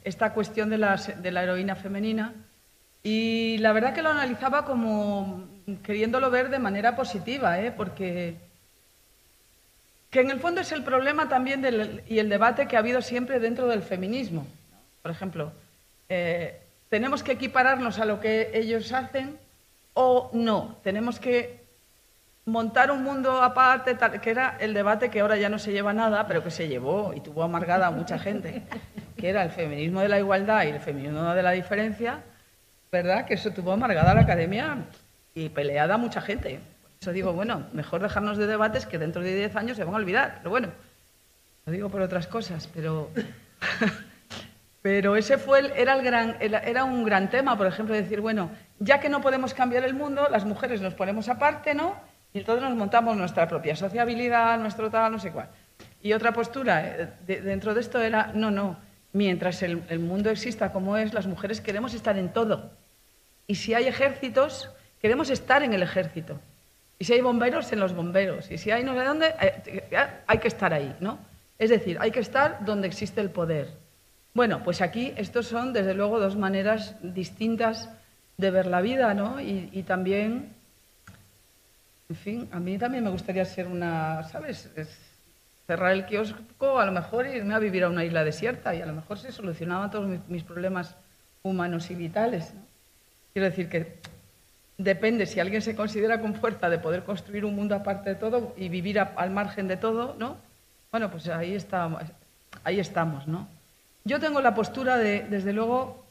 D: esta cuestión de, las- de la heroína femenina y la verdad que lo analizaba como queriéndolo ver de manera positiva, ¿eh? porque que en el fondo es el problema también del- y el debate que ha habido siempre dentro del feminismo. Por ejemplo, eh, ¿tenemos que equipararnos a lo que ellos hacen o no? Tenemos que montar un mundo aparte, tal- que era el debate que ahora ya no se lleva nada, pero que se llevó y tuvo amargada a mucha gente, que era el feminismo de la igualdad y el feminismo de la diferencia, ¿verdad? Que eso tuvo amargada a la academia y peleada a mucha gente. Por eso digo, bueno, mejor dejarnos de debates que dentro de 10 años se van a olvidar. Pero bueno, lo digo por otras cosas, pero... [laughs] Pero ese fue el- era, el gran, era un gran tema, por ejemplo, decir, bueno, ya que no podemos cambiar el mundo, las mujeres nos ponemos aparte, ¿no? Y entonces nos montamos nuestra propia sociabilidad, nuestro tal, no sé cuál. Y otra postura eh, de- dentro de esto era, no, no, mientras el, el mundo exista como es, las mujeres queremos estar en todo. Y si hay ejércitos, queremos estar en el ejército. Y si hay bomberos, en los bomberos. Y si hay no sé dónde, eh, hay que estar ahí, ¿no? Es decir, hay que estar donde existe el poder. Bueno, pues aquí estos son, desde luego, dos maneras distintas de ver la vida, ¿no? Y, y también, en fin, a mí también me gustaría ser una, ¿sabes? Es cerrar el kiosco a lo mejor irme a vivir a una isla desierta y a lo mejor se solucionaban todos mis, problemas humanos y vitales, ¿no? Quiero decir que depende si alguien se considera con fuerza de poder construir un mundo aparte de todo y vivir al margen de todo, ¿no? Bueno, pues ahí estamos, ahí estamos, ¿no? Yo tengo la postura de, desde luego,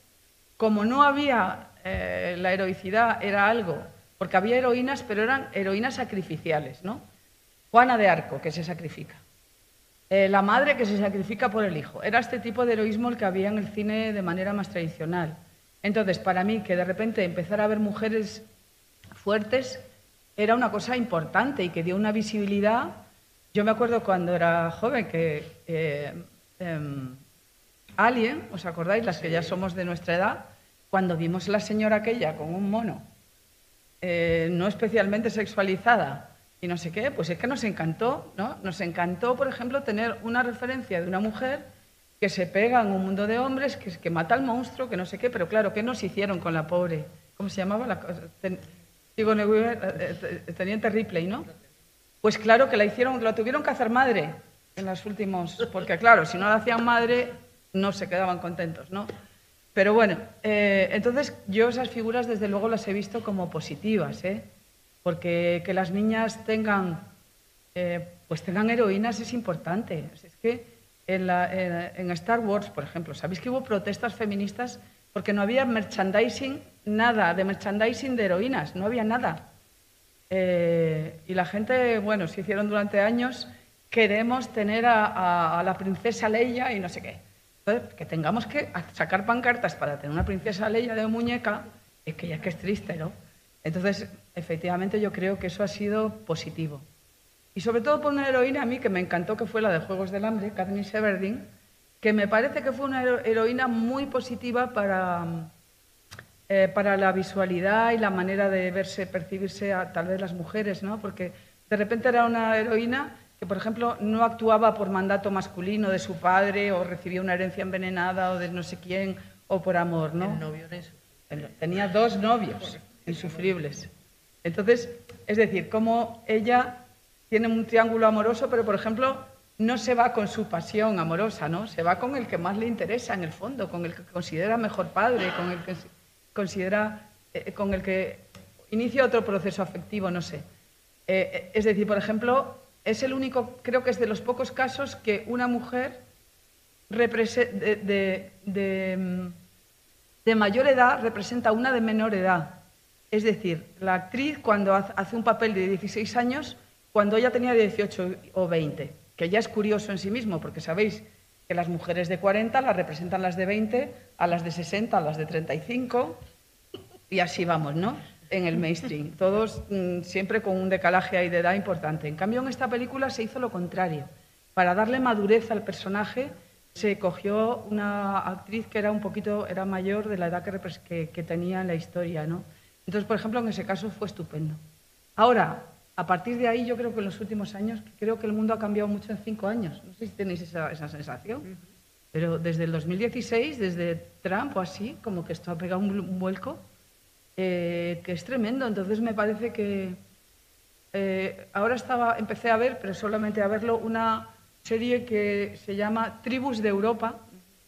D: como no había eh, la heroicidad, era algo, porque había heroínas, pero eran heroínas sacrificiales, ¿no? Juana de Arco, que se sacrifica. Eh, la madre que se sacrifica por el hijo. Era este tipo de heroísmo el que había en el cine de manera más tradicional. Entonces, para mí, que de repente empezara a haber mujeres fuertes era una cosa importante y que dio una visibilidad. Yo me acuerdo cuando era joven que eh, em, Alien, ¿os acordáis? Las que ya somos de nuestra edad, cuando vimos la señora aquella con un mono, eh, no especialmente sexualizada y no sé qué, pues es que nos encantó, ¿no? Nos encantó, por ejemplo, tener una referencia de una mujer que se pega en un mundo de hombres, que, mata al monstruo, que no sé qué, pero claro, ¿qué nos hicieron con la pobre? ¿Cómo se llamaba? La, ten- Weaver, eh, eh, Teniente Ripley, ¿no? Pues claro que la hicieron, la tuvieron que hacer madre en los últimos, porque claro, si no la hacían madre, no se quedaban contentos, ¿no? Pero bueno, eh, entonces yo esas figuras desde luego las he visto como positivas, ¿eh? Porque que las niñas tengan, eh, pues tengan heroínas es importante. Es que en, Star Wars, por ejemplo, ¿sabéis que hubo protestas feministas porque no había merchandising, nada de merchandising de heroínas, no había nada? Eh, y la gente, bueno, se hicieron durante años, queremos tener a la princesa Leia y no sé qué. Que tengamos que sacar pancartas para tener una princesa Leia de muñeca, es que ya que es triste, ¿no? Entonces, efectivamente, yo creo que eso ha sido positivo. Y sobre todo por una heroína a mí que me encantó, que fue la de Juegos del Hambre, Katniss Everdeen, que me parece que fue una hero- heroína muy positiva para, eh, para la visualidad y la manera de verse, percibirse a tal vez las mujeres, ¿no? Porque de repente era una heroína que, por ejemplo, no actuaba por mandato masculino de su padre o recibía una herencia envenenada o de no sé quién o por amor, ¿no?
A: El novio
D: Tenía dos novios insufribles. Entonces, es decir, como ella tiene un triángulo amoroso, pero por ejemplo, no se va con su pasión amorosa, ¿no? Se va con el que más le interesa en el fondo, con el que considera mejor padre, con el que considera, eh, con el que inicia otro proceso afectivo, no sé. Eh, es decir, por ejemplo, es el único, creo que es de los pocos casos que una mujer de, de, de, mm, de mayor edad representa una de menor edad. Es decir, la actriz cuando hace un papel de 16 años, cuando ella tenía 18 o 20, que ya es curioso en sí mismo, porque sabéis que las mujeres de 40 las representan las de 20, a las de 60 a las de 35, y así vamos, ¿no? En el mainstream, todos mm, siempre con un decalaje ahí de edad importante. En cambio, en esta película se hizo lo contrario. Para darle madurez al personaje, se cogió una actriz que era un poquito era mayor de la edad que, que, tenía en la historia, ¿no? Entonces, por ejemplo, en ese caso fue estupendo. Ahora, a partir de ahí, yo creo que en los últimos años, creo que el mundo ha cambiado mucho en cinco años. No sé si tenéis esa, esa sensación, pero desde el 2016, desde Trump o así, como que esto ha pegado un, vuelco eh, que es tremendo. Entonces, me parece que eh, ahora estaba, empecé a ver, pero solamente a verlo, una serie que se llama Tribus de Europa,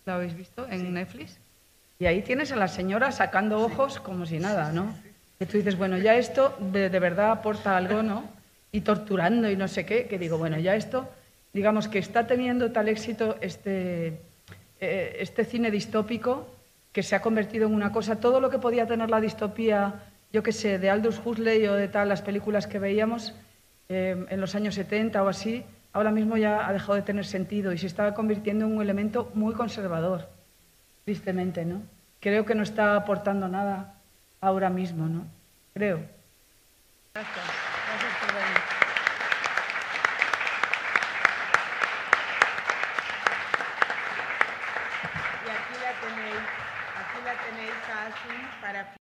D: ¿la habéis visto? En Netflix. Y ahí tienes a la señora sacando ojos como si nada, ¿no? Que tú dices, bueno, ya esto de, verdad aporta algo, ¿no? Y torturando y no sé qué, que digo, bueno, ya esto, digamos que está teniendo tal éxito este, eh, este cine distópico que se ha convertido en una cosa, todo lo que podía tener la distopía, yo qué sé, de Aldous Huxley o de tal, las películas que veíamos eh, en los años 70 o así, ahora mismo ya ha dejado de tener sentido y se está convirtiendo en un elemento muy conservador, tristemente, ¿no? Creo que no está aportando nada ahora mismo, ¿no? Creo. Gracias.